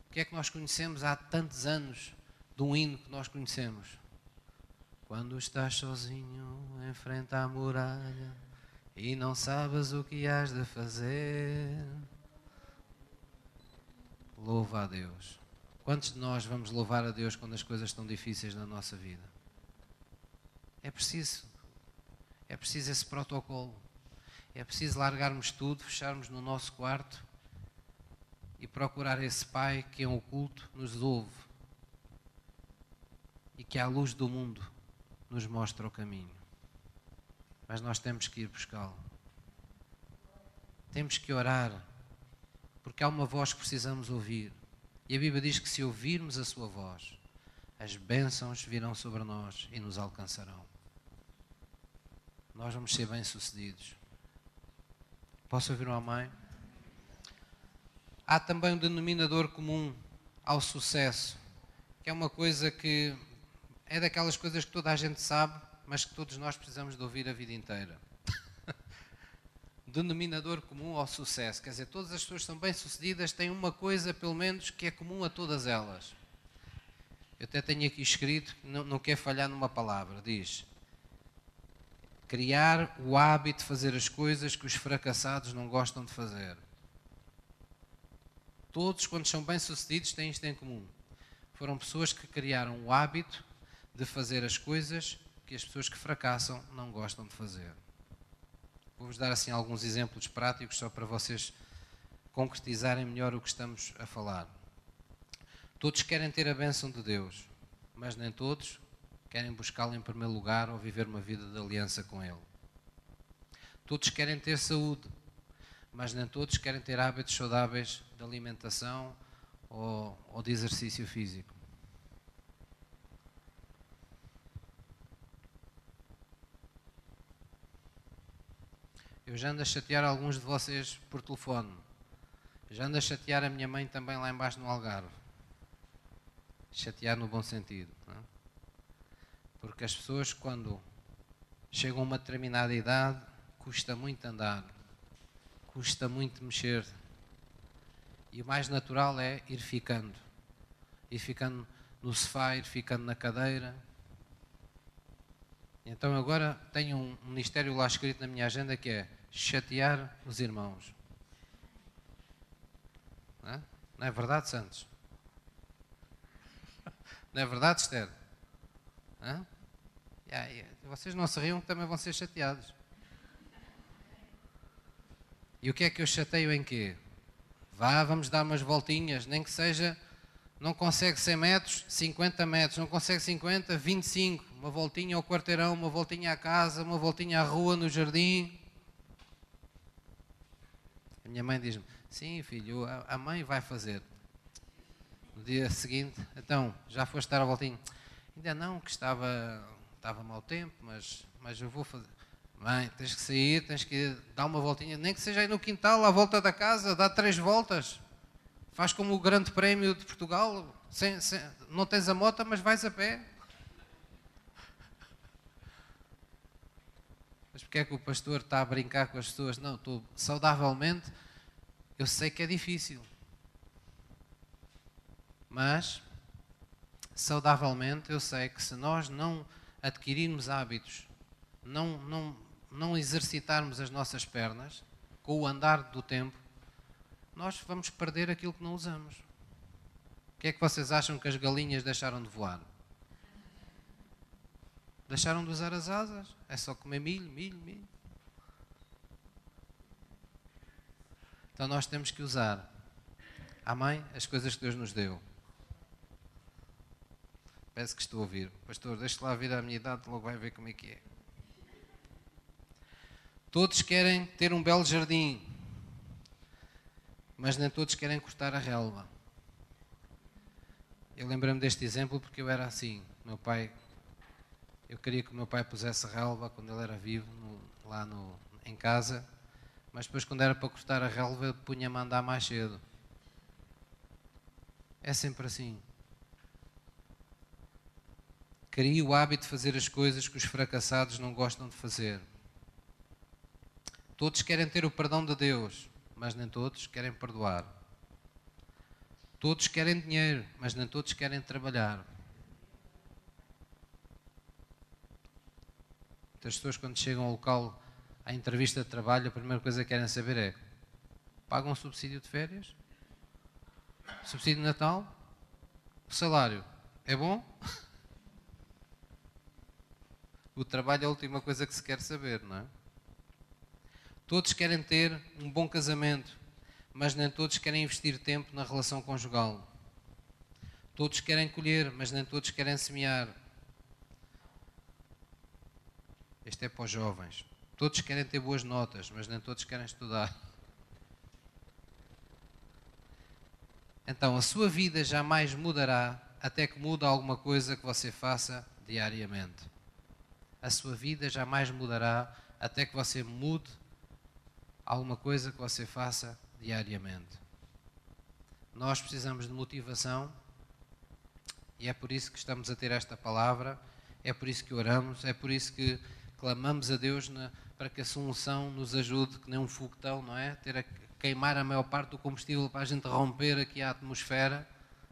o que é que nós conhecemos há tantos anos de um hino que nós conhecemos? Quando estás sozinho em frente à muralha e não sabes o que has de fazer, louva a Deus. Quantos de nós vamos louvar a Deus quando as coisas estão difíceis na nossa vida? É preciso É preciso esse protocolo. É preciso largarmos tudo, fecharmos no nosso quarto e procurar esse Pai que em oculto nos ouve e que à luz do mundo nos mostra o caminho. Mas nós temos que ir buscá-lo. Temos que orar, porque há uma voz que precisamos ouvir. E a Bíblia diz que se ouvirmos a sua voz, as bênçãos virão sobre nós e nos alcançarão. Nós vamos ser bem-sucedidos. Posso ouvir uma mãe? Há também um denominador comum ao sucesso, que é uma coisa que é daquelas coisas que toda a gente sabe, mas que todos nós precisamos de ouvir a vida inteira. Denominador comum ao sucesso, quer dizer, todas as pessoas que são bem-sucedidas têm uma coisa, pelo menos, que é comum a todas elas. Eu até tenho aqui escrito, não, não quer falhar numa palavra, diz criar o hábito de fazer as coisas que os fracassados não gostam de fazer. Todos, quando são bem-sucedidos, têm isto em comum. Foram pessoas que criaram o hábito de fazer as coisas que as pessoas que fracassam não gostam de fazer. Vou-vos dar assim alguns exemplos práticos só para vocês concretizarem melhor o que estamos a falar. Todos querem ter a bênção de Deus, mas nem todos querem buscá-lo em primeiro lugar ou viver uma vida de aliança com Ele. Todos querem ter saúde, mas nem todos querem ter hábitos saudáveis de alimentação ou, ou de exercício físico. Eu já ando a chatear alguns de vocês por telefone. Já ando a chatear a minha mãe também lá embaixo no Algarve. Chatear no bom sentido. É? Porque as pessoas, quando chegam a uma determinada idade, custa muito andar, custa muito mexer. E o mais natural é ir ficando. Ir ficando no sofá, ir ficando na cadeira. Então agora tenho um ministério lá escrito na minha agenda que é chatear os irmãos. Não é, Não é verdade, Santos? Não é verdade, Esther? Hã? vocês não se riam que também vão ser chateados. E o que é que eu chateio em quê? Vá, vamos dar umas voltinhas, nem que seja, não consegue 100 metros, 50 metros, não consegue 50, 25, uma voltinha ao quarteirão, uma voltinha à casa, uma voltinha à rua, no jardim. Minha mãe diz-me, sim filho, a mãe vai fazer. No dia seguinte, então, já foste dar a voltinha? Ainda não, que estava, estava mau tempo, mas, mas eu vou fazer. Mãe, tens que sair, tens que dar uma voltinha, nem que seja aí no quintal, à volta da casa, dá três voltas. Faz como o Grande Prémio de Portugal, sem, sem, não tens a moto, mas vais a pé. Mas porque é que o pastor está a brincar com as pessoas? Não, estou saudavelmente, eu sei que é difícil. Mas saudavelmente, eu sei que se nós não adquirirmos hábitos, não, não, não exercitarmos as nossas pernas com o andar do tempo, nós vamos perder aquilo que não usamos. O que é que vocês acham que as galinhas deixaram de voar? Deixaram de usar as asas? É só comer milho, milho, milho. Então nós temos que usar, amém, as coisas que Deus nos deu. Parece que estou a ouvir. Pastor, deixe lá vir a minha idade, logo vai ver como é que é. Todos querem ter um belo jardim, mas nem todos querem cortar a relva. Eu lembrei-me deste exemplo porque eu era assim. Meu pai, eu queria que o meu pai pusesse relva quando ele era vivo, no, lá no, em casa, mas depois, quando era para cortar a relva, punha-me a andar mais cedo. É sempre assim. Crie o hábito de fazer as coisas que os fracassados não gostam de fazer. Todos querem ter o perdão de Deus, mas nem todos querem perdoar. Todos querem dinheiro, mas nem todos querem trabalhar. Muitas pessoas, quando chegam ao local à entrevista de trabalho, a primeira coisa que querem saber é: pagam subsídio de férias? Subsídio de Natal? O salário é bom? o trabalho é a última coisa que se quer saber, não é? Todos querem ter um bom casamento, mas nem todos querem investir tempo na relação conjugal. Todos querem colher, mas nem todos querem semear. Este é para os jovens. Todos querem ter boas notas, mas nem todos querem estudar. Então a sua vida jamais mudará até que mude alguma coisa que você faça diariamente. A sua vida jamais mudará até que você mude alguma coisa que você faça diariamente. Nós precisamos de motivação e é por isso que estamos a ter esta palavra, é por isso que oramos, é por isso que clamamos a Deus na, para que a solução nos ajude, que nem um foguetão, não é? Ter a queimar a maior parte do combustível para a gente romper aqui a atmosfera,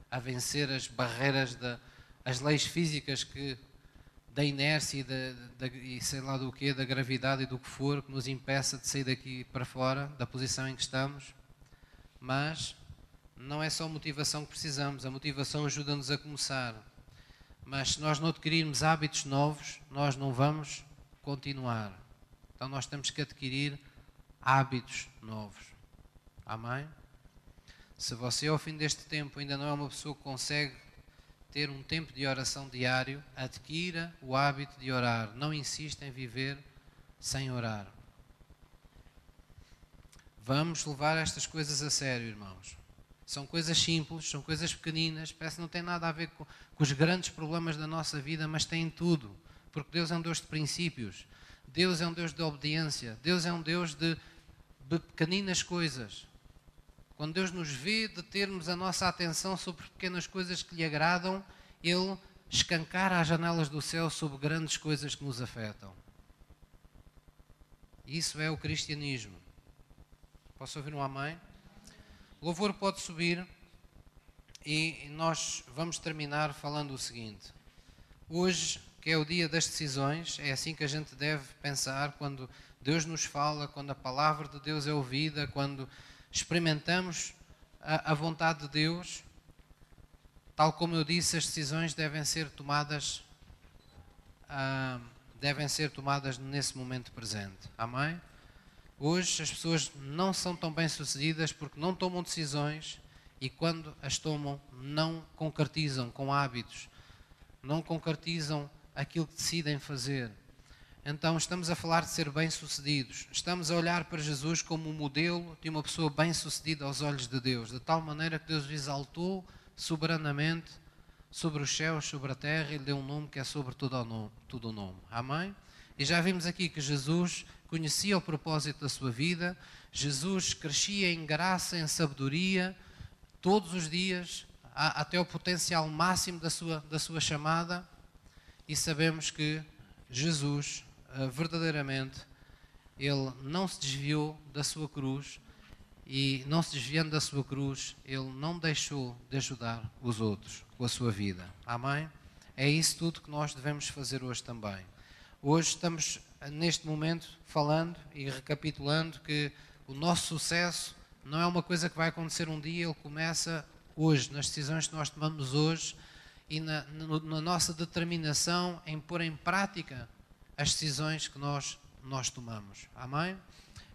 a vencer as barreiras, da, as leis físicas que da inércia e, da, da, e sei lá do que, da gravidade e do que for, que nos impeça de sair daqui para fora, da posição em que estamos. Mas não é só motivação que precisamos, a motivação ajuda-nos a começar. Mas se nós não adquirirmos hábitos novos, nós não vamos continuar. Então nós temos que adquirir hábitos novos. Amém? Se você ao fim deste tempo ainda não é uma pessoa que consegue ter um tempo de oração diário, adquira o hábito de orar. Não insista em viver sem orar. Vamos levar estas coisas a sério, irmãos. São coisas simples, são coisas pequeninas, parece que não tem nada a ver com, com os grandes problemas da nossa vida, mas tem tudo porque Deus é um Deus de princípios, Deus é um Deus de obediência, Deus é um Deus de, de pequeninas coisas. Quando Deus nos vê de termos a nossa atenção sobre pequenas coisas que lhe agradam, Ele escancara as janelas do céu sobre grandes coisas que nos afetam. Isso é o cristianismo. Posso ouvir um amém? O louvor pode subir e nós vamos terminar falando o seguinte. Hoje que é o dia das decisões, é assim que a gente deve pensar quando Deus nos fala, quando a palavra de Deus é ouvida, quando experimentamos a, a vontade de Deus. Tal como eu disse, as decisões devem ser tomadas, ah, devem ser tomadas nesse momento presente. Amém? Hoje as pessoas não são tão bem sucedidas porque não tomam decisões e quando as tomam não concretizam com hábitos, não concretizam aquilo que decidem fazer. Então estamos a falar de ser bem-sucedidos. Estamos a olhar para Jesus como um modelo de uma pessoa bem-sucedida aos olhos de Deus, de tal maneira que Deus o exaltou soberanamente sobre os céus, sobre a terra, e lhe deu um nome que é sobre tudo o nome. Tudo o nome. Amém? E já vimos aqui que Jesus conhecia o propósito da sua vida, Jesus crescia em graça, em sabedoria, todos os dias, até o potencial máximo da sua, da sua chamada e sabemos que Jesus, eh, verdadeiramente, ele não se desviou da sua cruz e, não se desviando da sua cruz, ele não deixou de ajudar os outros com a sua vida. Amém? É isso tudo que nós devemos fazer hoje também. Hoje estamos, neste momento, falando e recapitulando que o nosso sucesso não é uma coisa que vai acontecer um dia, ele começa hoje, nas decisões que nós tomamos hoje e na, na, nossa determinação em pôr em prática as decisões que nós, nós tomamos. Amém?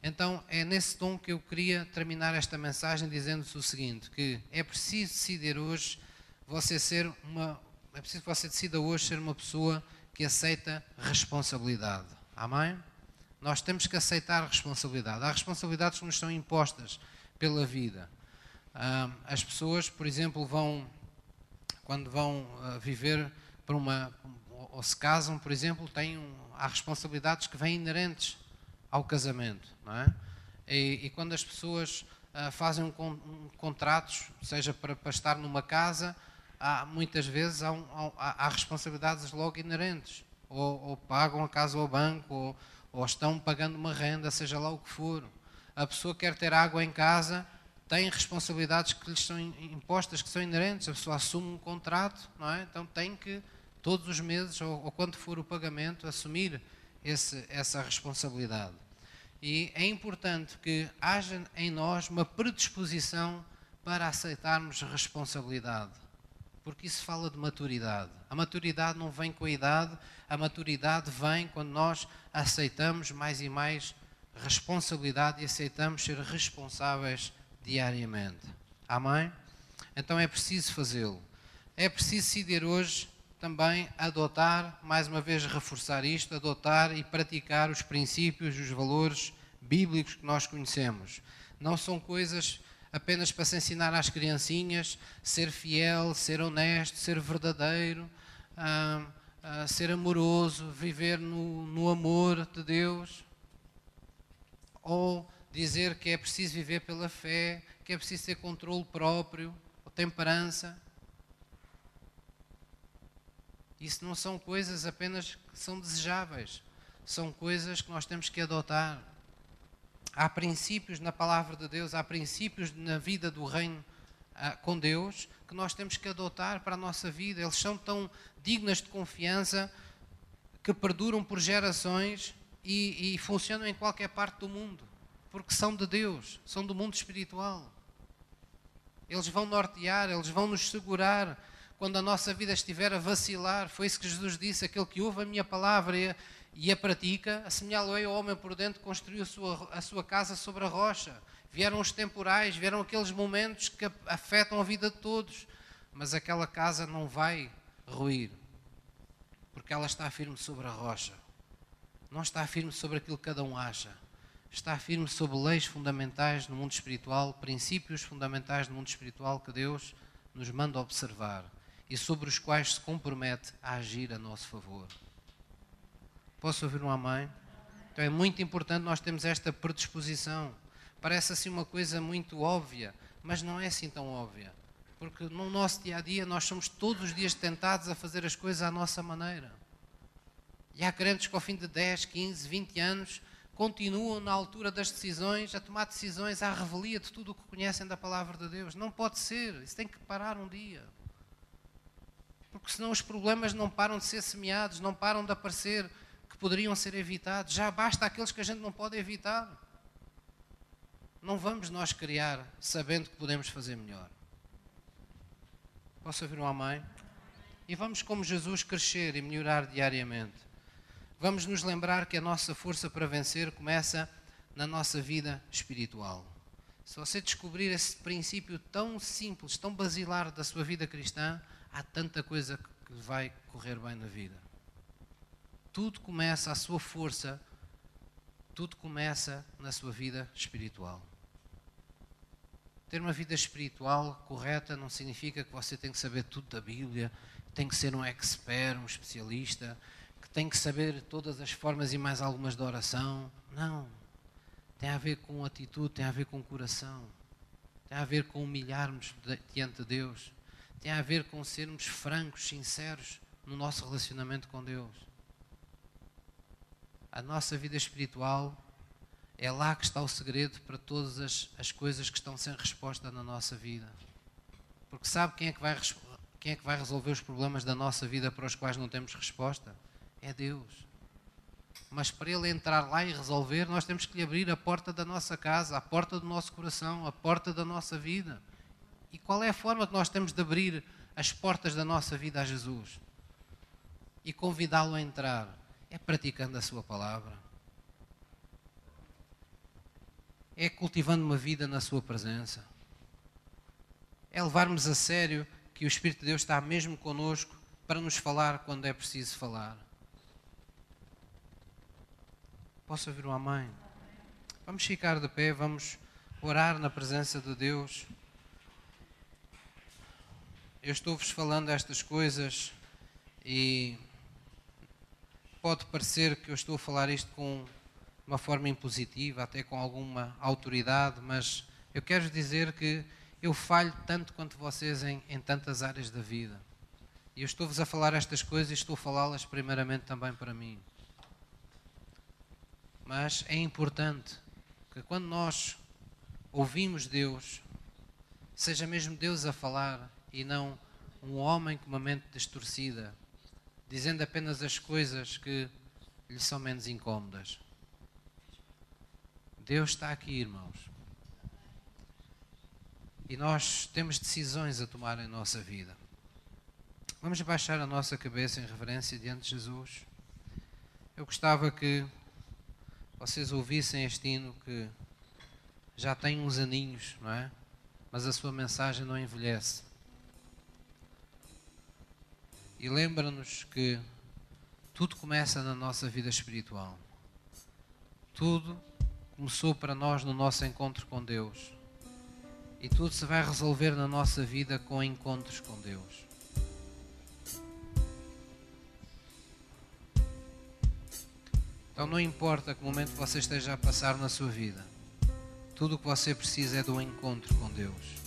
Então é nesse tom que eu queria terminar esta mensagem dizendo-vos o seguinte: que é preciso decidir hoje você ser uma. É preciso que você decida hoje ser uma pessoa que aceita responsabilidade. Amém? Nós temos que aceitar responsabilidade. Há responsabilidades que nos são impostas pela vida. Ah, as pessoas, por exemplo, vão quando vão uh, viver para uma ou se casam, por exemplo, têm há responsabilidades que vêm inerentes ao casamento, não é? E, e quando as pessoas uh, fazem um, um, contratos, seja para, para, estar numa casa, há, muitas vezes há, um, há, há responsabilidades logo inerentes. Ou, ou, pagam a casa ao banco, ou, ou estão pagando uma renda, seja lá o que for. A pessoa quer ter água em casa, têm responsabilidades que lhes são impostas, que são inerentes. A pessoa assume um contrato, não é? Então tem que, todos os meses, ou, ou quando for o pagamento, assumir esse, essa responsabilidade. E é importante que haja em nós uma predisposição para aceitarmos responsabilidade. porque isso fala de maturidade. A maturidade não vem com a idade, a maturidade vem quando nós aceitamos mais e mais responsabilidade e aceitamos ser responsáveis diariamente. Amém? Então é preciso fazê-lo. É preciso decidir hoje também adotar, mais uma vez reforçar isto, adotar e praticar os princípios, os valores bíblicos que nós conhecemos. Não são coisas apenas para se ensinar às criancinhas ser fiel, ser honesto, ser verdadeiro, ah, ah, ser amoroso, viver no, no amor de Deus. Ou dizer que é preciso viver pela fé, que é preciso ter controle próprio, ou temperança. Isso não são coisas apenas que são desejáveis, são coisas que nós temos que adotar. Há princípios na palavra de Deus, há princípios na vida do reino ah, com Deus que nós temos que adotar para a nossa vida. Eles são tão dignas de confiança que perduram por gerações e, e funcionam em qualquer parte do mundo, porque são de Deus, são do mundo espiritual. Eles vão nortear, eles vão nos segurar quando a nossa vida estiver a vacilar. Foi isso que Jesus disse: aquele que ouve a minha palavra e, a pratica, assemelhá-lo-ei ao homem prudente que construiu a sua, a sua casa sobre a rocha. Vieram os temporais, vieram aqueles momentos que afetam a vida de todos, mas aquela casa não vai ruir, porque ela está firme sobre a rocha. Não está firme sobre aquilo que cada um acha. Está firme sobre leis fundamentais no mundo espiritual, princípios fundamentais no mundo espiritual que Deus nos manda observar e sobre os quais se compromete a agir a nosso favor. Posso ouvir um amém? Então é muito importante nós termos esta predisposição. Parece assim uma coisa muito óbvia, mas não é assim tão óbvia. Porque no nosso dia a dia nós somos todos os dias tentados a fazer as coisas à nossa maneira. E há crentes que ao fim de 10, 15, 20 anos continuam na altura das decisões, a tomar decisões à revelia de tudo o que conhecem da palavra de Deus. Não pode ser, isso tem que parar um dia. Porque senão os problemas não param de ser semeados, não param de aparecer que poderiam ser evitados. Já basta aqueles que a gente não pode evitar. Não vamos nós criar sabendo que podemos fazer melhor. Posso ouvir um amém? E vamos, como Jesus, crescer e melhorar diariamente. Vamos nos lembrar que a nossa força para vencer começa na nossa vida espiritual. Se você descobrir esse princípio tão simples, tão basilar da sua vida cristã, há tanta coisa que vai correr bem na vida tudo começa, a sua força, tudo começa na sua vida espiritual. Ter uma vida espiritual correta não significa que você tem que saber tudo da Bíblia, tem que ser um expert, um especialista, tem que saber todas as formas e mais algumas de oração. Não. Tem a ver com atitude, tem a ver com coração, tem a ver com humilharmos diante de Deus, tem a ver com sermos francos, sinceros no nosso relacionamento com Deus a nossa vida espiritual é lá que está o segredo para todas as, as coisas que estão sem resposta na nossa vida. Porque sabe quem é, que vai, quem é que vai resolver os problemas da nossa vida para os quais não temos resposta? É Deus. Mas para Ele entrar lá e resolver, nós temos que lhe abrir a porta da nossa casa, a porta do nosso coração, a porta da nossa vida. E qual é a forma que nós temos de abrir as portas da nossa vida a Jesus? E convidá-lo a entrar é praticando a Sua palavra, é cultivando uma vida na Sua presença, é levarmos a sério que o Espírito de Deus está mesmo conosco para nos falar quando é preciso falar. Posso ouvir uma mãe? Vamos ficar de pé, vamos orar na presença de Deus. Eu estou-vos falando estas coisas e pode parecer que eu estou a falar isto com uma forma impositiva, até com alguma autoridade, mas eu quero dizer que eu falho tanto quanto vocês em, em tantas áreas da vida. E eu estou-vos a falar estas coisas e estou a falá-las primeiramente também para mim. Mas é importante que quando nós ouvimos Deus, seja mesmo Deus a falar e não um homem com uma mente distorcida, dizendo apenas as coisas que lhe são menos incômodas. Deus está aqui, irmãos. E nós temos decisões a tomar em nossa vida. Vamos baixar a nossa cabeça em reverência diante de Jesus. Eu gostava que vocês ouvissem este hino que já tem uns aninhos, não é? Mas a sua mensagem não envelhece. E lembra-nos que tudo começa na nossa vida espiritual. Tudo começou para nós no nosso encontro com Deus. E tudo se vai resolver na nossa vida com encontros com Deus. Então não importa que momento você esteja a passar na sua vida. Tudo o que você precisa é do encontro com Deus.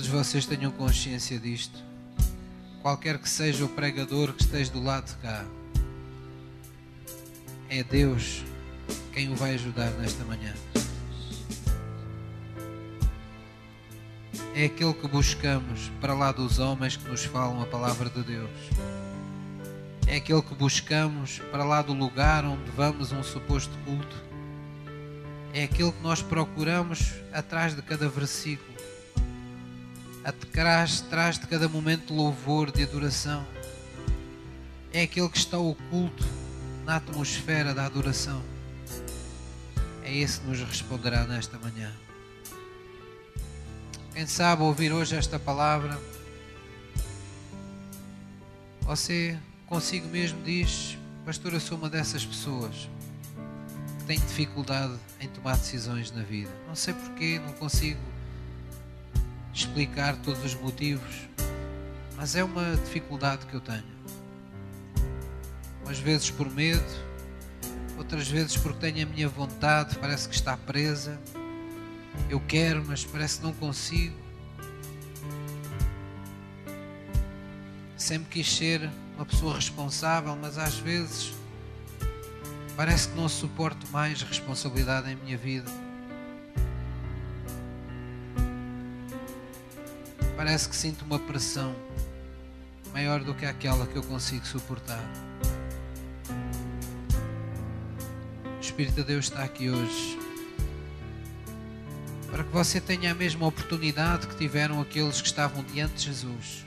Todos vocês tenham consciência disto. Qualquer que seja o pregador que esteja do lado de cá, é Deus quem o vai ajudar nesta manhã. É aquele que buscamos para lá dos homens que nos falam a palavra de Deus. É aquele que buscamos para lá do lugar onde vamos a um suposto culto. É aquele que nós procuramos atrás de cada versículo, atrás, atrás de cada momento de louvor, de adoração. É aquele que está oculto na atmosfera da adoração. É esse que nos responderá nesta manhã. Quem sabe ouvir hoje esta palavra, você consigo mesmo diz: Pastor, eu sou uma dessas pessoas que tem dificuldade em tomar decisões na vida. Não sei porquê, não consigo explicar todos os motivos, mas é uma dificuldade que eu tenho umas vezes por medo, outras vezes porque tenho a minha vontade, parece que está presa. Eu quero, mas parece que não consigo. Sempre quis ser uma pessoa responsável, mas às vezes parece que não suporto mais responsabilidade em minha vida. Parece que sinto uma pressão maior do que aquela que eu consigo suportar. Espírito de Deus está aqui hoje para que você tenha a mesma oportunidade que tiveram aqueles que estavam diante de Jesus.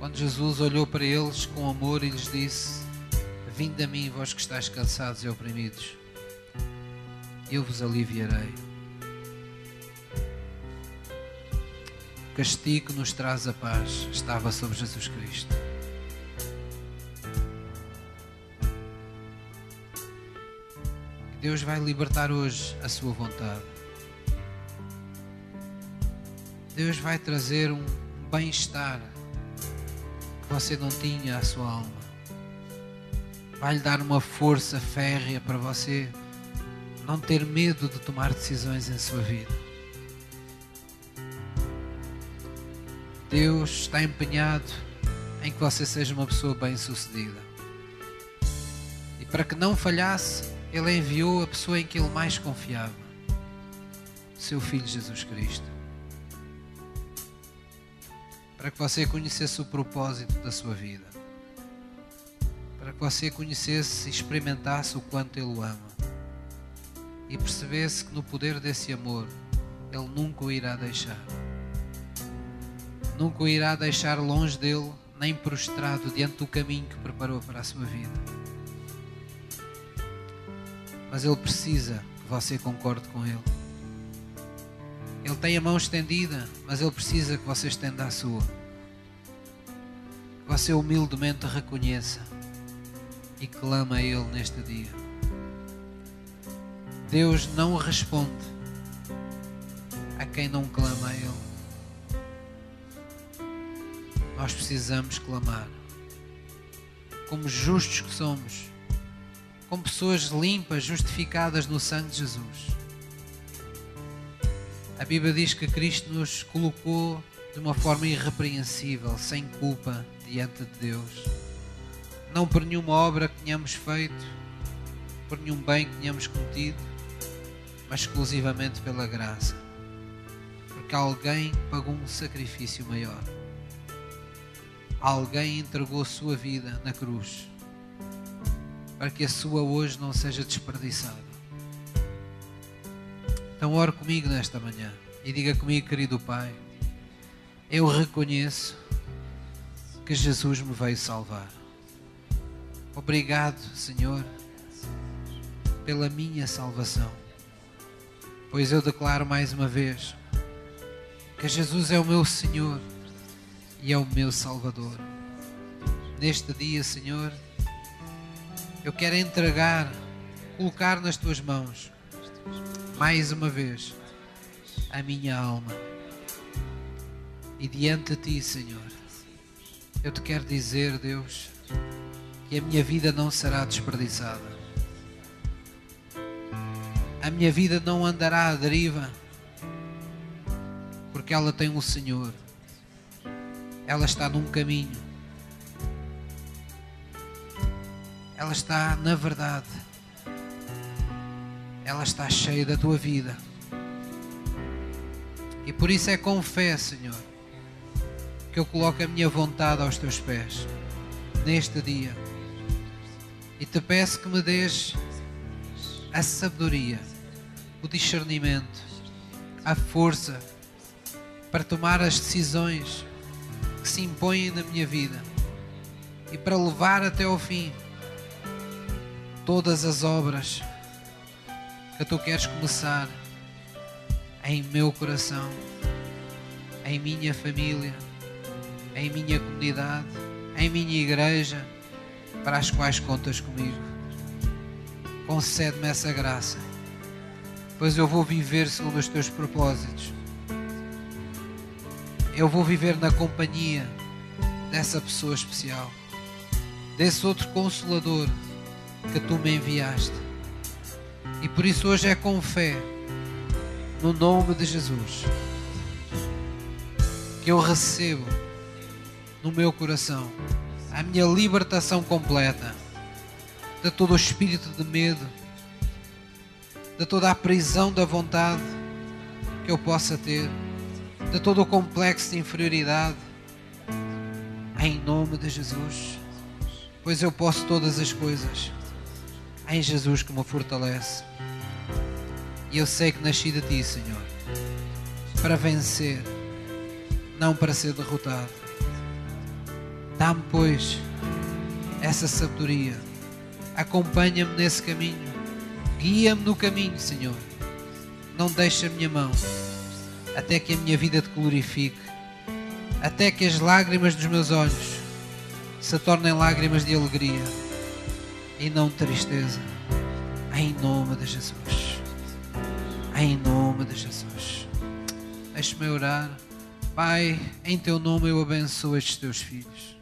Quando Jesus olhou para eles com amor e lhes disse: Vinde a mim, vós que estáis cansados e oprimidos, eu vos aliviarei. Castigo que nos traz a paz estava sobre Jesus Cristo. Deus vai libertar hoje a sua vontade. Deus vai trazer um bem-estar que você não tinha à sua alma. Vai lhe dar uma força férrea para você não ter medo de tomar decisões em sua vida. Deus está empenhado em que você seja uma pessoa bem-sucedida. E para que não falhasse, ele enviou a pessoa em que ele mais confiava, seu Filho Jesus Cristo, para que você conhecesse o propósito da sua vida, para que você conhecesse e experimentasse o quanto Ele o ama e percebesse que no poder desse amor Ele nunca o irá deixar. Nunca o irá deixar longe dele, nem prostrado diante do caminho que preparou para a sua vida mas ele precisa que você concorde com ele. Ele tem a mão estendida, mas ele precisa que você estenda a sua. Que você humildemente reconheça e clama a Ele neste dia. Deus não responde a quem não clama a Ele. Nós precisamos clamar. Como justos que somos, como pessoas limpas, justificadas no sangue de Jesus. A Bíblia diz que Cristo nos colocou de uma forma irrepreensível, sem culpa diante de Deus. Não por nenhuma obra que tenhamos feito, por nenhum bem que tenhamos cometido, mas exclusivamente pela graça. Porque alguém pagou um sacrifício maior. Alguém entregou sua vida na cruz para que a sua hoje não seja desperdiçada. Então, ore comigo nesta manhã e diga comigo, querido Pai, eu reconheço que Jesus me veio salvar. Obrigado, Senhor, pela minha salvação. Pois eu declaro mais uma vez que Jesus é o meu Senhor e é o meu Salvador. Neste dia, Senhor, eu quero entregar, colocar nas tuas mãos, mais uma vez, a minha alma. E diante de ti, Senhor, eu te quero dizer, Deus, que a minha vida não será desperdiçada. A minha vida não andará à deriva, porque ela tem um Senhor. Ela está num caminho. Ela está na verdade. Ela está cheia da tua vida. E por isso é com fé, Senhor, que eu coloco a minha vontade aos teus pés neste dia. E te peço que me dês a sabedoria, o discernimento, a força para tomar as decisões que se impõem na minha vida e para levar até ao fim todas as obras que tu queres começar em meu coração, em minha família, em minha comunidade, em minha igreja, para as quais contas comigo. Concede-me essa graça, pois eu vou viver segundo os teus propósitos. Eu vou viver na companhia dessa pessoa especial, desse outro consolador que tu me enviaste. E por isso hoje é com fé no nome de Jesus, que eu recebo no meu coração a minha libertação completa de todo o espírito de medo, de toda a prisão da vontade que eu possa ter, de todo o complexo de inferioridade, em nome de Jesus, pois eu posso todas as coisas em Jesus que me fortalece. E eu sei que nasci de ti, Senhor, para vencer, não para ser derrotado. Dá-me, pois, essa sabedoria. Acompanha-me nesse caminho. Guia-me no caminho, Senhor. Não deixe a minha mão até que a minha vida te glorifique, até que as lágrimas dos meus olhos se tornem lágrimas de alegria e não de tristeza. Em nome de Jesus. Em nome de Jesus. Deixe-me orar. Pai, em teu nome eu abençoo estes teus filhos.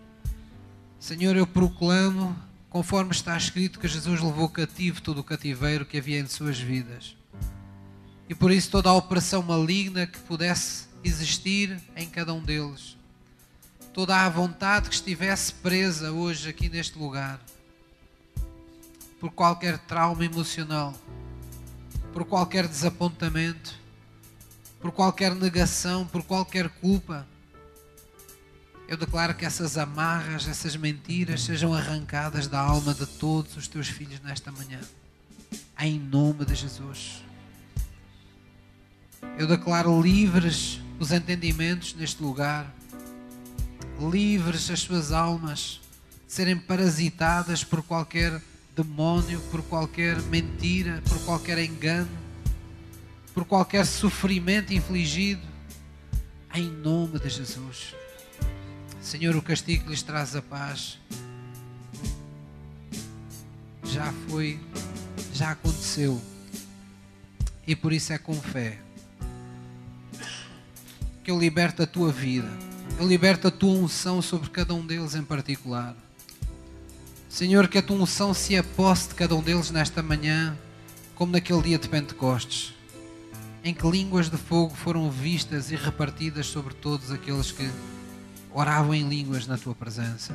Senhor, eu proclamo, conforme está escrito, que Jesus levou cativo todo o cativeiro que havia em suas vidas. E por isso toda a operação maligna que pudesse existir em cada um deles, toda a vontade que estivesse presa hoje aqui neste lugar, por qualquer trauma emocional, por qualquer desapontamento, por qualquer negação, por qualquer culpa. Eu declaro que essas amarras, essas mentiras sejam arrancadas da alma de todos os teus filhos nesta manhã. Em nome de Jesus. Eu declaro livres os entendimentos neste lugar, livres as suas almas de serem parasitadas por qualquer demónio, por qualquer mentira, por qualquer engano, por qualquer sofrimento infligido, em nome de Jesus. Senhor, o castigo lhes traz a paz já foi, já aconteceu, e por isso é com fé que eu liberto a tua vida, eu liberto a tua unção sobre cada um deles em particular. Senhor, que a tua unção se aposte de cada um deles nesta manhã, como naquele dia de Pentecostes, em que línguas de fogo foram vistas e repartidas sobre todos aqueles que oravam em línguas na tua presença.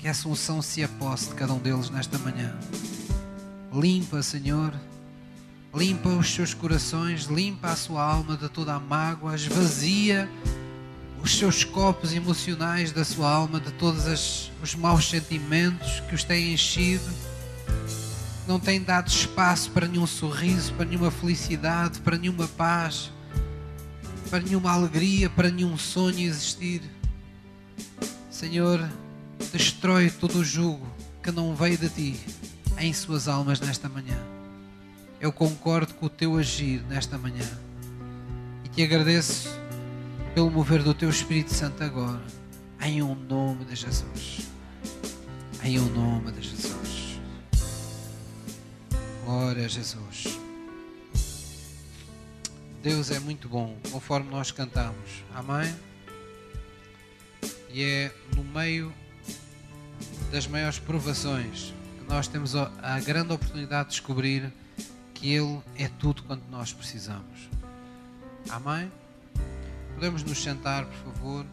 Que essa unção se aposte de cada um deles nesta manhã. Limpa, Senhor, limpa os seus corações, limpa a sua alma de toda a mágoa, esvazia os seus copos emocionais da sua alma, de todos as, os maus sentimentos que os têm enchido, não têm dado espaço para nenhum sorriso, para nenhuma felicidade, para nenhuma paz, para nenhuma alegria, para nenhum sonho existir. Senhor, destrói todo o jugo que não veio de ti em suas almas nesta manhã. Eu concordo com o teu agir nesta manhã e te agradeço pelo mover do Teu Espírito Santo agora, em um nome de Jesus. Em um nome de Jesus. Glória a Jesus. Deus é muito bom, conforme nós cantamos. Amém? E é no meio das maiores provações que nós temos a grande oportunidade de descobrir que Ele é tudo quanto nós precisamos. Amém? Podemos nos sentar, por favor.